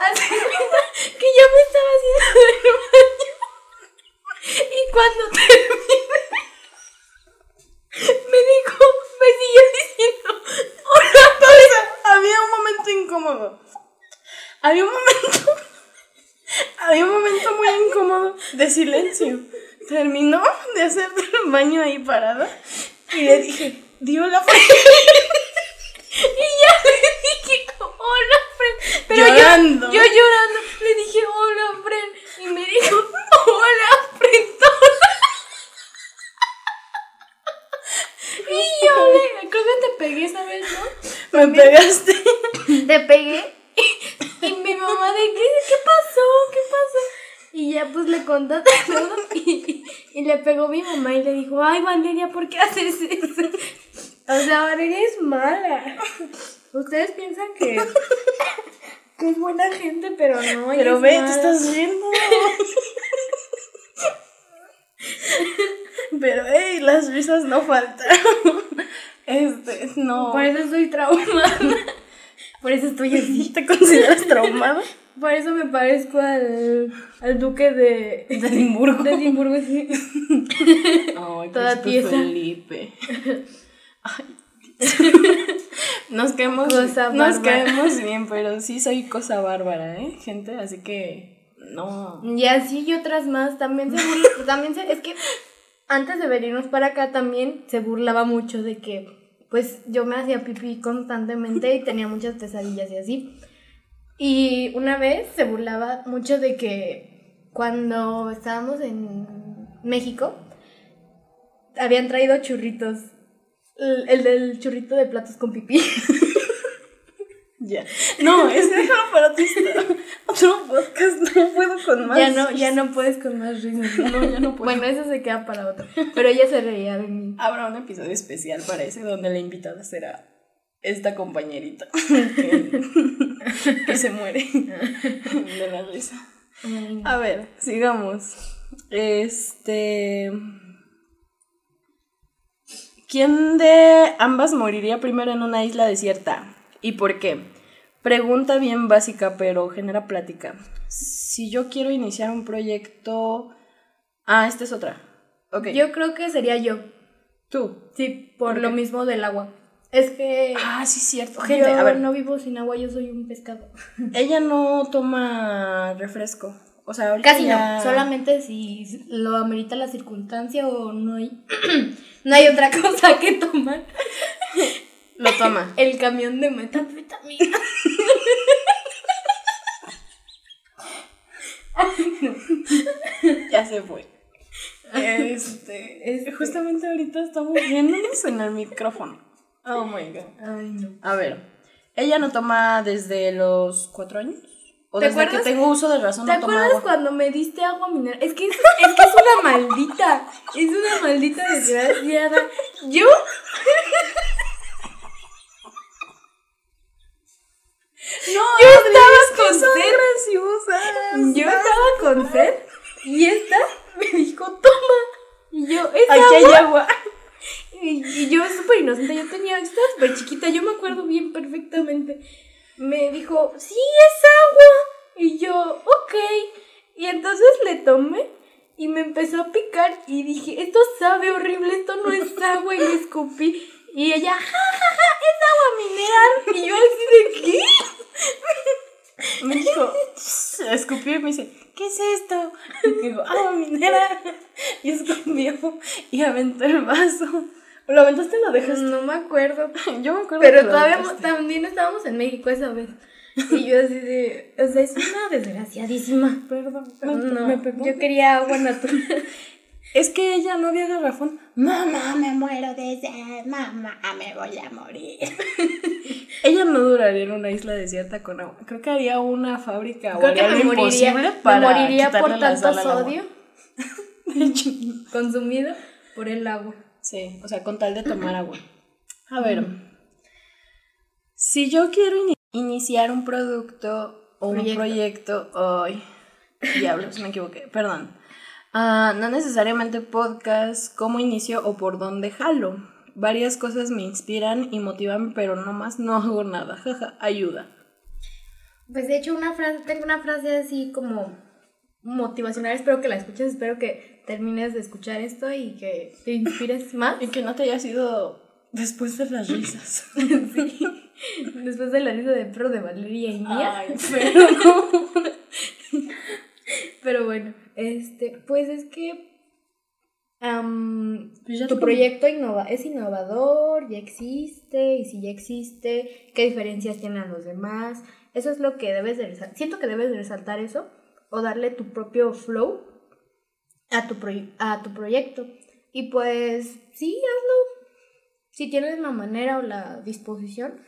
Hace cuenta que yo me estaba haciendo del baño. Y cuando terminé, me dijo, me siguió diciendo, hola, Pausa. Había un momento incómodo. Había un momento. Había un momento muy incómodo de silencio. Terminó de hacer el baño ahí parada. Y le dije, dio la frente. Y ya le dije, hola, Fred. Pero Llorando. Yo, yo llorando, le dije, hola, Fred. Y me dijo, hola, Fred. Y yo le, creo que te pegué esa vez, ¿no? Me pegaste. Te pegué. Y mi mamá de, ¿qué, qué pasó? ¿Qué pasó? Y ya pues le contaste todo. Y, y le pegó mi mamá y le dijo, ay, Valeria, ¿por qué haces eso? O sea, Valeria es mala. Ustedes piensan que, que es buena gente, pero no. Pero es ve, te mala. estás viendo. Pero, hey, las risas no faltan. Este, no. Por eso estoy traumada. Por eso estoy así. ¿Te consideras traumado? Por eso me parezco al, al duque de, De Edimburgo. de Edimburgo, sí. Ay, Toda tiesa. Felipe. Ay. Nos caemos, Cosa nos caemos bien, pero sí soy cosa bárbara, ¿eh, gente? Así que no. Y así y otras más. También se burla- también se, es que antes de venirnos para acá también se burlaba mucho de que pues yo me hacía pipí constantemente y tenía muchas pesadillas y así. Y una vez se burlaba mucho de que cuando estábamos en México habían traído churritos. El, el del churrito de platos con pipí. Ya. No, es déjalo para otro, otro podcast. No puedo con más. ya no, ya no puedes con más risas. No, ya no puedo. Bueno, eso se queda para otro. Pero ella se reía de mí. Habrá un episodio especial para ese donde la invitada será esta compañerita que, que se muere de la risa. A ver, sigamos. Este. ¿Quién de ambas moriría primero en una isla desierta? ¿Y por qué? Pregunta bien básica, pero genera plática. Si yo quiero iniciar un proyecto. Ah, esta es otra. Ok. Yo creo que sería yo. Tú. Sí, por ¿Por lo mismo del agua. Es que Ah, sí, cierto. Gente, yo a ver. no vivo sin agua, yo soy un pescado. Ella no toma refresco. O sea, ahorita Casi ya- no, solamente si lo amerita la circunstancia o no hay, no hay otra cosa que tomar. lo toma. El camión de metanfetamina. Ya se fue. Este, Este. Justamente ahorita estamos viéndonos en el micrófono. Oh my god. Ay, no. A ver, ella no toma desde los cuatro años. O ¿Te desde acuerdas? que tengo uso de razón ¿Te no acuerdas agua. cuando me diste agua mineral? Es que es, es que es una maldita. Es una maldita desgraciada. Yo. No, Yo estaba con son sed. graciosas. Yo estaba con sed y esta me dijo, toma. Y yo, es Aquí hay agua. agua. Y, y yo súper inocente, yo tenía, estaba súper chiquita, yo me acuerdo bien perfectamente. Me dijo, sí, es agua. Y yo, ok. Y entonces le tomé y me empezó a picar y dije, esto sabe horrible, esto no es agua. Y le escupí. Y ella, ja, ja, ja, es agua mineral. Y yo así de, ¿qué? Me dijo, escupió y me dice, ¿qué es esto? Y digo, agua minera. Y escupió y aventó el vaso. ¿Lo aventaste o lo dejaste? No me acuerdo. Yo me acuerdo Pero que lo todavía aventaste. también estábamos en México esa vez. Y yo así de, o sea, es una desgraciadísima. Perdón, No, me perdón. yo quería agua natural. Es que ella no había garrafón. Mamá, me muero de sed. Mamá, me voy a morir. ella no duraría en una isla desierta con agua. Creo que haría una fábrica o Creo que haría me moriría, me por tanto sodio consumido por el agua. Sí, o sea, con tal de tomar agua. A ver, si yo quiero ini- iniciar un producto o un Proyecto. ay, diablos, me equivoqué, perdón. Ah, no necesariamente podcast, cómo inicio o por dónde jalo. Varias cosas me inspiran y motivan, pero no más no hago nada. Jaja, ayuda. Pues de hecho una frase, tengo una frase así como motivacional, espero que la escuches, espero que termines de escuchar esto y que te inspires más. Y que no te haya sido después de las risas. Sí. Después de la risa de perro de Valeria y mía. Ay, pero. Pero bueno, este, pues es que Pues tu proyecto innova es innovador, ya existe, y si ya existe, ¿qué diferencias tiene a los demás? Eso es lo que debes de resaltar. Siento que debes de resaltar eso o darle tu propio flow a tu, a tu proyecto. Y pues sí, hazlo. Si tienes la manera o la disposición,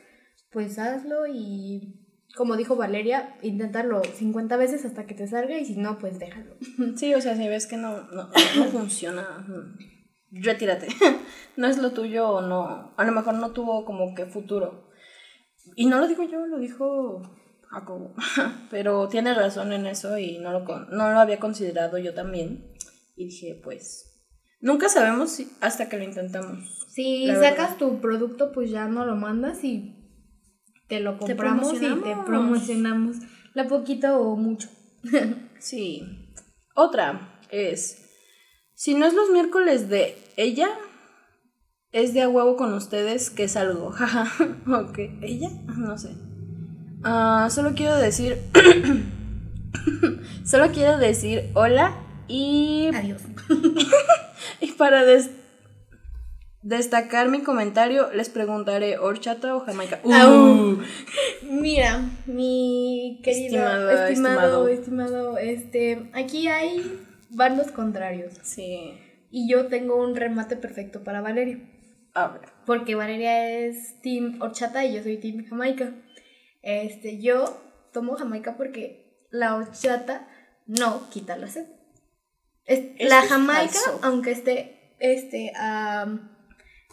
pues hazlo y como dijo Valeria, intentarlo 50 veces hasta que te salga y si no, pues déjalo. Sí, o sea, si ves que no, no, no funciona, retírate. No es lo tuyo o no. A lo mejor no tuvo como que futuro. Y no lo digo yo, lo dijo Jacobo. Pero tiene razón en eso y no lo, con- no lo había considerado yo también. Y dije, pues, nunca sabemos si- hasta que lo intentamos. Si sacas tu producto, pues ya no lo mandas y te lo Te compramos y te promocionamos. La poquito o mucho. Sí. Otra es, si no es los miércoles de ella, es de a huevo con ustedes que salgo. Jaja. ok. ¿Ella? No sé. Ah, solo quiero decir... solo quiero decir hola y, Adiós. y para des- destacar mi comentario les preguntaré horchata o jamaica. Au. Uh. Mira, mi querido, estimado, estimado. estimado, este, aquí hay bandos contrarios Sí. y yo tengo un remate perfecto para Valeria. A ver. Porque Valeria es team horchata y yo soy team jamaica. Este, yo tomo jamaica porque la horchata no quita la sed. Es- la jamaica, aunque esté este, a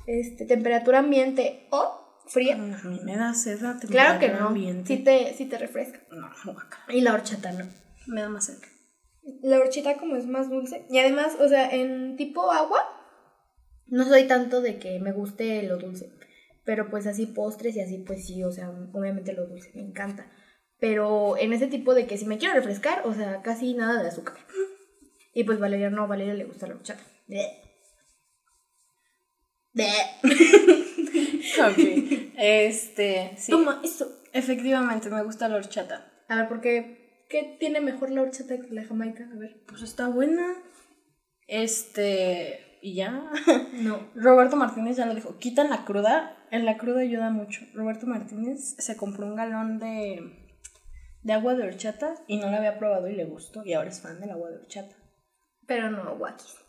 este, temperatura ambiente o fría, A mí me da sed la claro que temperatura no, ambiente. sí te, sí te refresca. No, guácala. Y la horchata no. Me da más sed. La horchata como es más dulce. Y además, o sea, en tipo agua, no soy tanto de que me guste lo dulce. Pero pues así postres y así, pues sí, o sea, obviamente lo dulce me encanta. Pero en ese tipo de que si me quiero refrescar, o sea, casi nada de azúcar. Y pues Valeria no, Valeria le gusta la horchata. Bleh. Ok. Este, sí. Toma eso. Efectivamente, me gusta la horchata. A ver, ¿por qué? ¿Qué tiene mejor la horchata que la jamaica? A ver. Pues está buena. Este, y ya. No. Roberto Martínez ya lo dijo. Quitan la cruda. En la cruda ayuda mucho. Roberto Martínez se compró un galón de, de agua de horchata y no la había probado y le gustó. Y ahora es fan del agua de horchata. Pero no, guakis.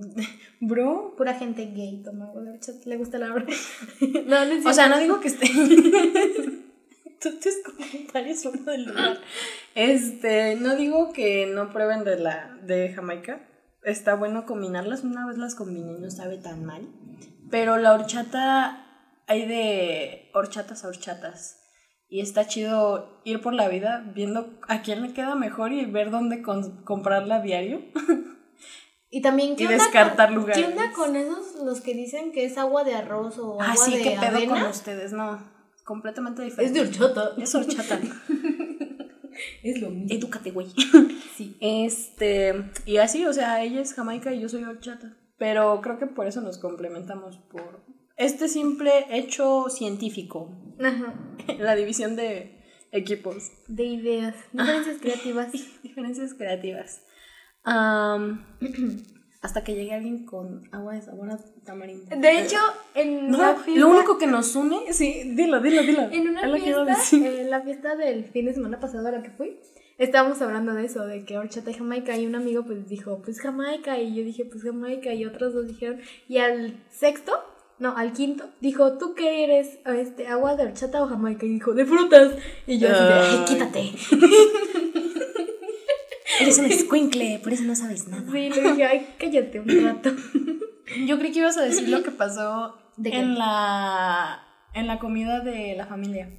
Bro. Pura gente gay toma. Le gusta la verdad. no, no es O sea, no digo que esté. Tú tus comentarios son del lugar. Este, no digo que no prueben de la de Jamaica. Está bueno combinarlas. Una vez las combiné y no sabe tan mal. Pero la horchata, hay de horchatas a horchatas. Y está chido ir por la vida viendo a quién le queda mejor y ver dónde comprarla a diario. Y también, ¿qué Y onda descartar con, lugares. ¿Qué onda con esos los que dicen que es agua de arroz o agua Ah, sí, de qué pedo avena? con ustedes, no. Completamente Es diferente. de horchata. Es horchata. Es lo mismo. Edúcate, güey. Sí. Este, y así, o sea, ella es jamaica y yo soy horchata. Pero creo que por eso nos complementamos por este simple hecho científico, Ajá. la división de equipos, De ideas. Diferencias creativas. diferencias creativas. Am, hasta que llegue alguien con agua de sabor a tamarindo. De hecho, en No, la fiesta, lo único que nos une, sí, dilo, dilo, dilo. en una fiesta, en la fiesta del fin de semana pasado a la que fui, estábamos hablando de eso, de que horchata y jamaica, y un amigo pues dijo, pues jamaica, y yo dije, pues jamaica, y otros dos dijeron, y al sexto, no, al quinto, dijo, ¿tú qué eres? Este, ¿Agua de horchata o jamaica? Y dijo, de frutas. Y yo así de, Ay. quítate. Eres un escuincle, por eso no sabes nada. Sí, le dije, ay, cállate un rato. Yo creí que ibas a decir lo que pasó ¿De qué? en la en la comida de la familia.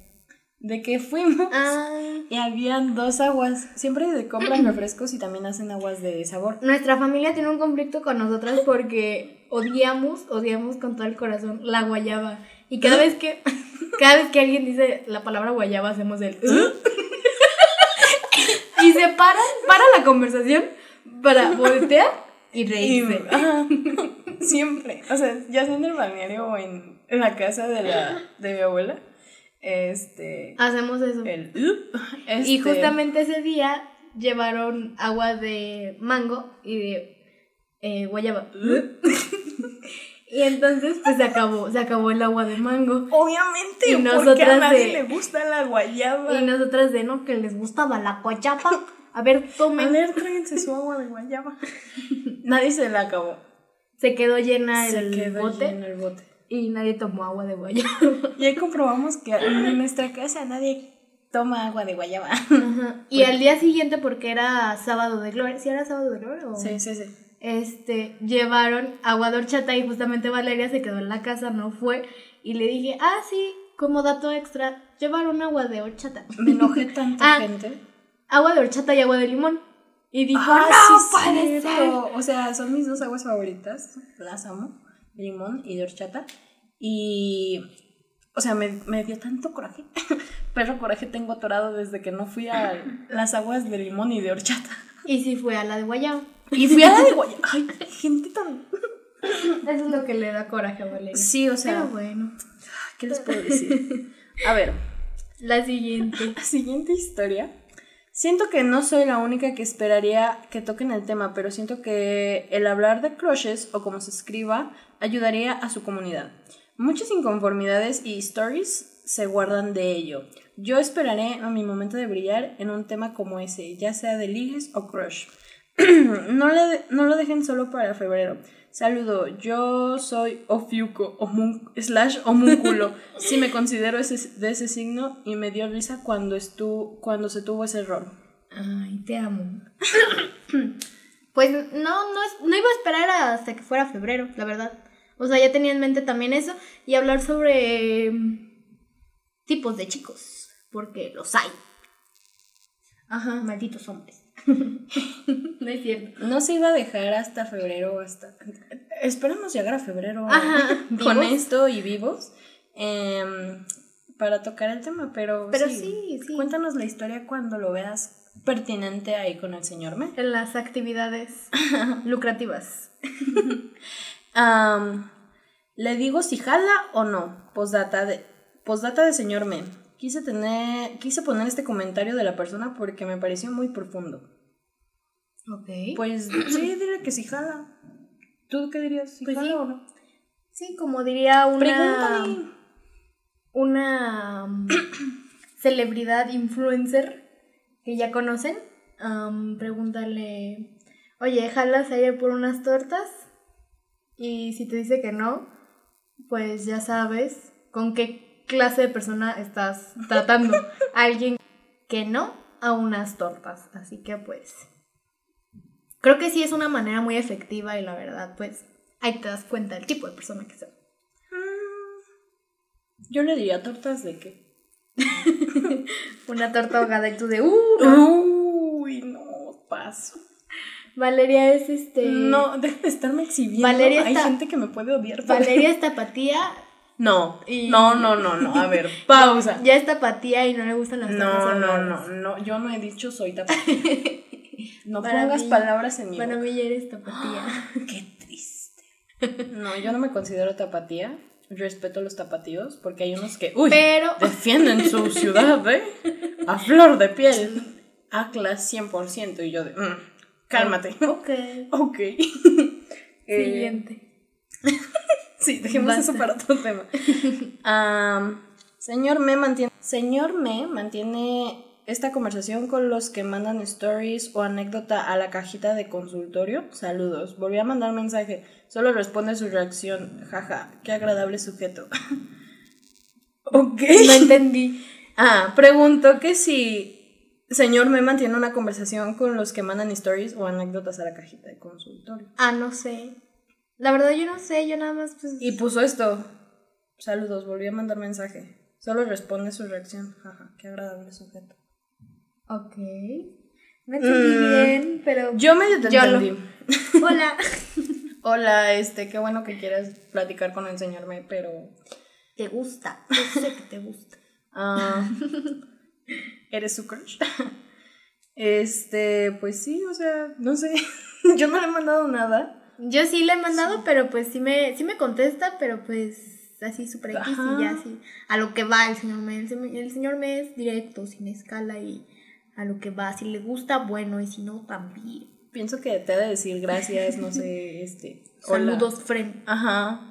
De que fuimos Ay. y habían dos aguas. Siempre de compran refrescos y también hacen aguas de sabor. Nuestra familia tiene un conflicto con nosotras porque odiamos, odiamos con todo el corazón la guayaba. Y cada vez que, cada vez que alguien dice la palabra guayaba, hacemos el. Y se paran, para la conversación para voltear y Y, reírse. ajá, siempre. O sea, ya sea en el balneario o en, la casa de la de mi abuela. Este. Hacemos eso. El, Y este, justamente ese día llevaron agua de mango y de eh, guayaba. y entonces pues se acabó, se acabó el agua de mango. Obviamente, Y porque a nadie de- le gusta la guayaba. Y nosotras de no, que les gustaba la guayaba. A ver, A tomen. ver, tráiganse su agua de guayaba. Nadie se la acabó. Se quedó llena Se el quedó bote lleno el bote. y nadie tomó agua de guayaba. Y ahí comprobamos que en nuestra casa nadie toma agua de guayaba. Ajá. Y al día siguiente, porque era sábado de gloria, ¿sí era sábado de gloria? O? Sí, sí, sí. Este, llevaron agua de horchata y justamente Valeria se quedó en la casa, no fue. Y le dije, ah, sí, como dato extra, llevaron agua de horchata. Me enojé tanta Ah. gente. Agua de horchata y agua de limón. Y dijo, Ah, no sí, puede ser. O sea, son mis dos aguas favoritas. Las amo. De limón y de horchata. Y. O sea, me, me dio tanto coraje. Pero coraje tengo atorado desde que no fui a las aguas de limón y de horchata. Y sí fue a la de guayaba. Y fui a la de guayaba. Ay, gente tan. Eso es lo que le da coraje a Valeria. Sí, o sea. Pero bueno. ¿Qué les puedo decir? A ver, La siguiente. la siguiente historia. Siento que no soy la única que esperaría que toquen el tema, pero siento que el hablar de crushes o como se escriba ayudaría a su comunidad. Muchas inconformidades y stories se guardan de ello. Yo esperaré a mi momento de brillar en un tema como ese, ya sea de ligues o crush. no, le- no lo dejen solo para febrero. Saludo, yo soy Ofiuco, homun- slash homúnculo. Sí me considero ese, de ese signo y me dio risa cuando, estu, cuando se tuvo ese error. Ay, te amo. pues no, no, no iba a esperar hasta que fuera febrero, la verdad. O sea, ya tenía en mente también eso y hablar sobre mm, tipos de chicos, porque los hay. Ajá. Malditos hombres. no es cierto. No se iba a dejar hasta febrero, hasta... Esperamos llegar a febrero Ajá, con esto y vivos em, para tocar el tema, pero, Pero sí, sí. Cuéntanos la historia cuando lo veas pertinente ahí con el señor Me. En las actividades lucrativas. Le digo si jala o no. Postdata de, postdata de señor Me. Quise, tener, quise poner este comentario de la persona porque me pareció muy profundo. Ok. Pues sí, dile que si jala. ¿Tú qué dirías? ¿Si Pues jala sí. o no? Sí, como diría una... Pregúntale. una um, celebridad influencer que ya conocen, um, pregúntale, oye, ¿jalas a ir por unas tortas? Y si te dice que no, pues ya sabes con qué clase de persona estás tratando. Alguien que no a unas tortas. Así que pues... Creo que sí es una manera muy efectiva y la verdad, pues ahí te das cuenta del tipo de persona que son. Yo le diría tortas de qué. Una torta ahogada y tú de uh. Uy, no, paso. Valeria es este. No, deja de estarme exhibiendo. Valeria Hay está- gente que me puede odiar. Valeria es tapatía. No, Y- no, no, no, no. A ver, pausa. Ya es tapatía y no le gustan las tortas No, no, no, no. Yo no he dicho soy tapatía. No Para pongas mí- palabras en mi Para boca. mí ya eres tapatía. Qué triste. No, yo no me considero tapatía. Respeto a los tapatíos porque hay unos que, uy, Pero- defienden su ciudad, ¿eh? A flor de piel. Atlas 100%. Y yo de, mm, cálmate. ok. Ok. Eh, Siguiente. sí, dejemos Basta. eso para otro tema. Am, señor me mantiene. Señor me mantiene esta conversación con los que mandan stories o anécdota a la cajita de consultorio. Saludos. Volví a mandar mensaje. Solo responde su reacción. Jaja, qué agradable sujeto. ok. No entendí. Ah, pregunto que si señor me mantiene una conversación con los que mandan stories o anécdotas a la cajita de consultorio. Ah, no sé. La verdad yo no sé, yo nada más pues... Y puso esto. Saludos, volví a mandar mensaje. Solo responde su reacción. Jaja, qué agradable sujeto. Ok. No entendí Mm. bien, pero... Yo medio te Yo lo- entendí. Hola. Hola, este, qué bueno que quieras platicar con enseñarme, pero. Te gusta. Yo sé que te gusta. ah, ¿Eres su crush? Este, pues sí, o sea, no sé. Yo no le he mandado nada. Yo sí le he mandado, pero pues sí me, sí me contesta, pero pues así súper X y ya así. A lo que va el señor me. El, se- el señor me es directo, sin escala y a lo que va. Si le gusta, bueno, y si no, también. Pienso que te ha de decir gracias, no sé, este. hola. Saludos, friend. Ajá.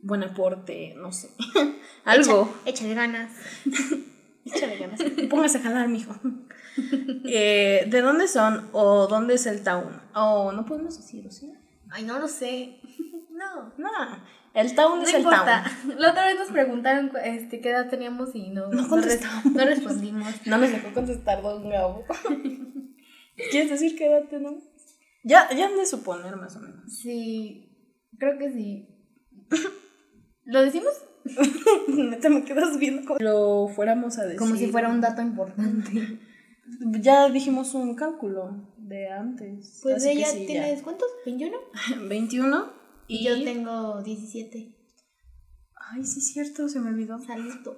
Buen aporte, no sé. Algo. Echa- échale ganas. Échale ganas. Póngase a jalar, mijo. Eh, ¿De dónde son o dónde es el town? Oh, no podemos decir, ¿o sí? Ay, no lo sé. No. No, el town No es el importa. town. La otra vez nos preguntaron este, qué edad teníamos y no, No contestamos. no respondimos. No nos dejó contestar Don Gabo. ¿Quieres decir qué edad tenemos? Ya, ya han de suponer más o menos. Sí, creo que sí. ¿Lo decimos? Neta, me quedas viendo como lo fuéramos a decir. Como si fuera un dato importante. Ya dijimos un cálculo de antes. Pues ella sí, ya. tienes, ¿cuántos? ¿21? 21 y yo tengo 17. Ay, sí es cierto, se me olvidó. Saludos.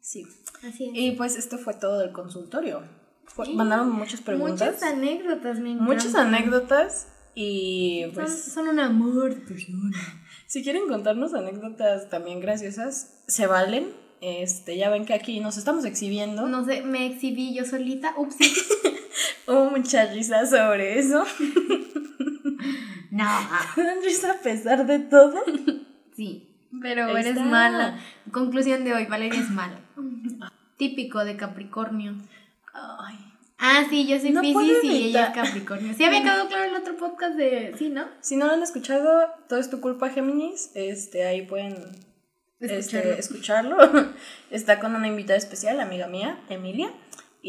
Sí. Así es. Y pues esto fue todo del consultorio. Fue- mandaron muchas preguntas. Muchas anécdotas, me muchas encantan. anécdotas y pues son un amor persona. si quieren contarnos anécdotas también graciosas, se valen. Este, ya ven que aquí nos estamos exhibiendo. No sé, me exhibí yo solita. Ups. Hubo mucha risa sobre eso. No. Dan risa a pesar de todo. Sí, pero Ahí eres está. mala. Conclusión de hoy, Valeria es mala. Típico de Capricornio. Ay, Ah, sí, yo soy No puedo y ella es. Capricornio. Sí, había quedado claro el otro podcast de. Sí, ¿no? si no lo han escuchado, todo es tu culpa, Géminis. Este, ahí pueden Escucharlo. este, escucharlo. Está con una invitada especial, amiga mía, Emilia.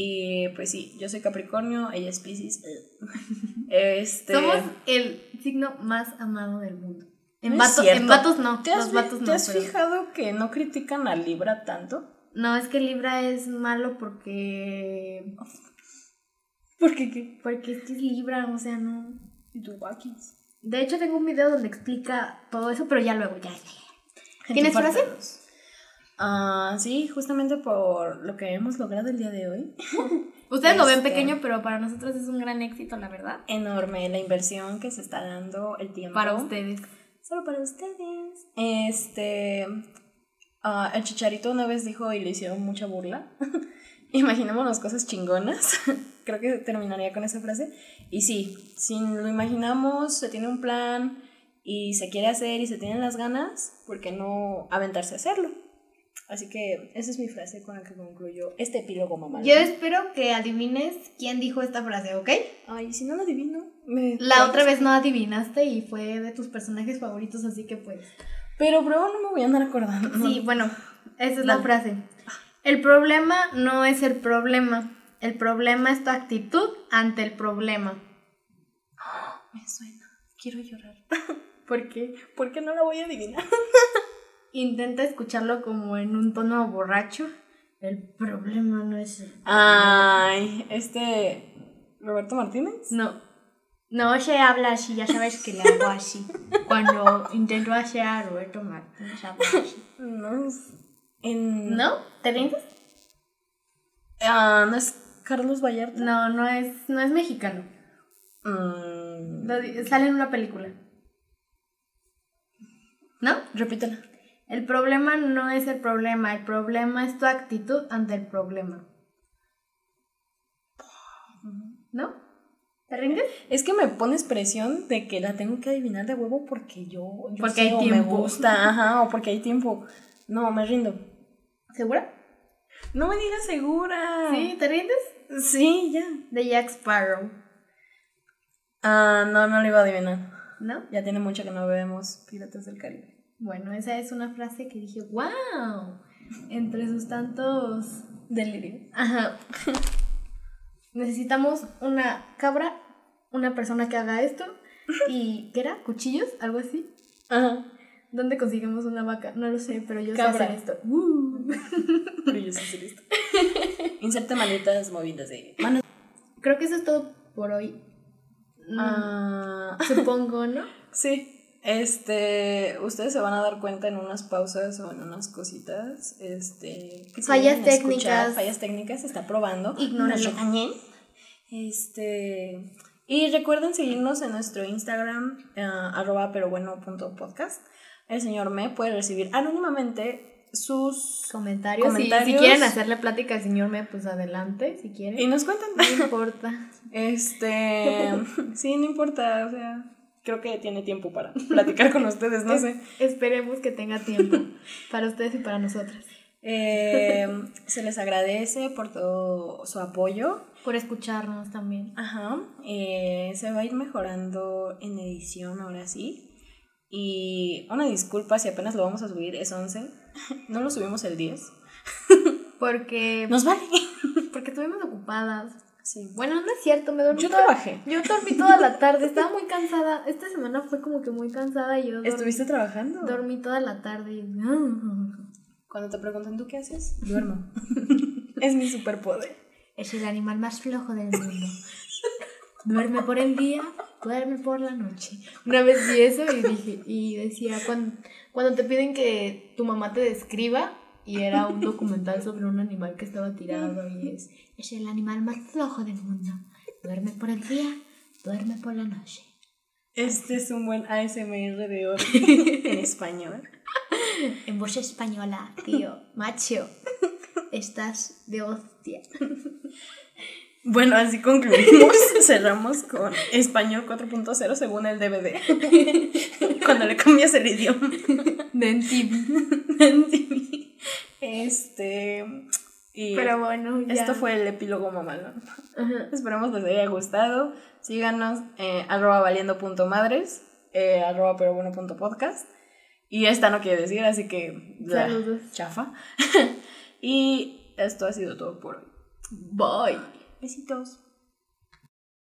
Y pues sí, yo soy Capricornio, ella es Pisces. Este, Somos el signo más amado del mundo. En, No vato- en vatos no. ¿Te has, Los vatos ¿te no. has pero- fijado que no critican a Libra tanto? No, es que Libra es malo porque. Porque qué? Porque es que es Libra, o sea, no. Y tú, Wakis. De hecho, tengo un video donde explica todo eso, pero ya luego, ya, ya. En ¿Tienes frase? Ah, sí, justamente por lo que hemos logrado el día de hoy. Ustedes lo ven Este. pequeño, pero para nosotros es un gran éxito, la verdad. Enorme la inversión que se está dando, el tiempo. Para ustedes. Solo para ustedes. Este. ah, el chicharito una vez dijo y le hicieron mucha burla. Imaginémonos cosas chingonas. Creo que terminaría con esa frase. Y sí, si lo imaginamos, se tiene un plan y se quiere hacer y se tienen las ganas, ¿por qué no aventarse a hacerlo? Así que esa es mi frase con la que concluyo este epílogo mamá. Yo espero que adivines quién dijo esta frase, ¿ok? Ay, si no lo adivino. me- La otra vez no adivinaste y fue de tus personajes favoritos, así que pues. Pero, bro, no me voy a andar acordando. Sí, bueno, esa es la frase. El problema no es el problema. El problema es tu actitud ante el problema. Me suena. Quiero llorar. ¿Por qué? ¿Por qué no la voy a adivinar? Intenta escucharlo como en un tono borracho El problema no es. Ay, este. ¿Roberto Martínez? No. No se habla así, ya sabes que le hago así. Cuando intento hacer a Roberto Martínez, hablo así. No. es- En... ¿No? ¿Te rindes? Ah, ¿No es Carlos Vallarta? No, no es, no es mexicano. Mm, sale en una película. ¿No? repítela. El problema no es el problema, el problema es tu actitud ante el problema. ¿No? ¿Te rindes? Es que me pones presión de que la tengo que adivinar de huevo porque yo, yo Porque sé hay o tiempo. me gusta, ajá, o porque hay tiempo. No, me rindo. ¿Segura? No me digas segura. ¿Sí? ¿Te rindes? Sí, ya. De Jack Sparrow. Ah, no, no lo iba a adivinar. ¿No? Ya tiene mucho que no vemos Piratas del Caribe. Bueno, esa es una frase que dije, wow. Entre sus tantos... Delirio. Ajá. Necesitamos una cabra, una persona que haga esto y ¿qué era? ¿Cuchillos? ¿Algo así? Ajá. ¿Dónde conseguimos una vaca? No lo sé, pero yo Cabra. sé hacer esto. Uh. Pero yo sí estoy lista. Inserte manitas movidas de manos. Creo que eso es todo por hoy. Mm, Ah, Supongo, ¿no? sí. Este, ustedes se van a dar cuenta en unas pausas o en unas cositas, este, que Fallas escuchar, técnicas. fallas técnicas, se está probando. Regañen. Este, y recuerden seguirnos en nuestro Instagram, eh, arroba pero bueno punto podcast. El señor Me puede recibir anónimamente sus Comentarios. Si- Si, Comentarios. quieren hacerle plática al señor Me, pues adelante, si quieren. y nos cuentan. No importa. Este, sí, no importa, o sea, creo que tiene tiempo para platicar con ustedes, no sé. Esperemos que tenga tiempo para ustedes y para nosotras. Eh, se les agradece por todo su apoyo. Por escucharnos también. Ajá. eh, se va a ir mejorando en edición ahora sí. Y una disculpa si apenas lo vamos a subir, es 11. No lo subimos el 10. Porque, Nos vale. porque estuvimos ocupadas. Sí. Bueno, no es cierto, me dormí Yo toda- trabajé. Yo dormí toda la tarde, estaba muy cansada. Esta semana fue como que muy cansada y yo dormí, ¿Estuviste trabajando? dormí toda la tarde. y- Cuando te preguntan, ¿tú qué haces? Duermo. es mi superpoder. Es el animal más flojo del mundo. Duerme por el día, duerme por la noche. Una vez vi eso y dije, y decía, cuando, cuando te piden que tu mamá te describa, y era un documental sobre un animal que estaba tirado y es, es el animal más flojo del mundo. Duerme por el día, duerme por la noche. Este es un buen ASMR de hoy en español. En voz española, tío, macho, estás de hostia. Bueno, así concluimos. Cerramos con español 4.0 según el DVD. Cuando le cambias el idioma. De TV. Este. Y Pero bueno, ya. esto fue el epílogo mamalón. Ajá. Esperemos les haya gustado. Síganos eh, arroba valiendo.madres, eh, arroba pero bueno punto podcast. Y esta no quiere decir, así que. bla, Saludos. Chafa. y esto ha sido todo por hoy. Bye. Besitos.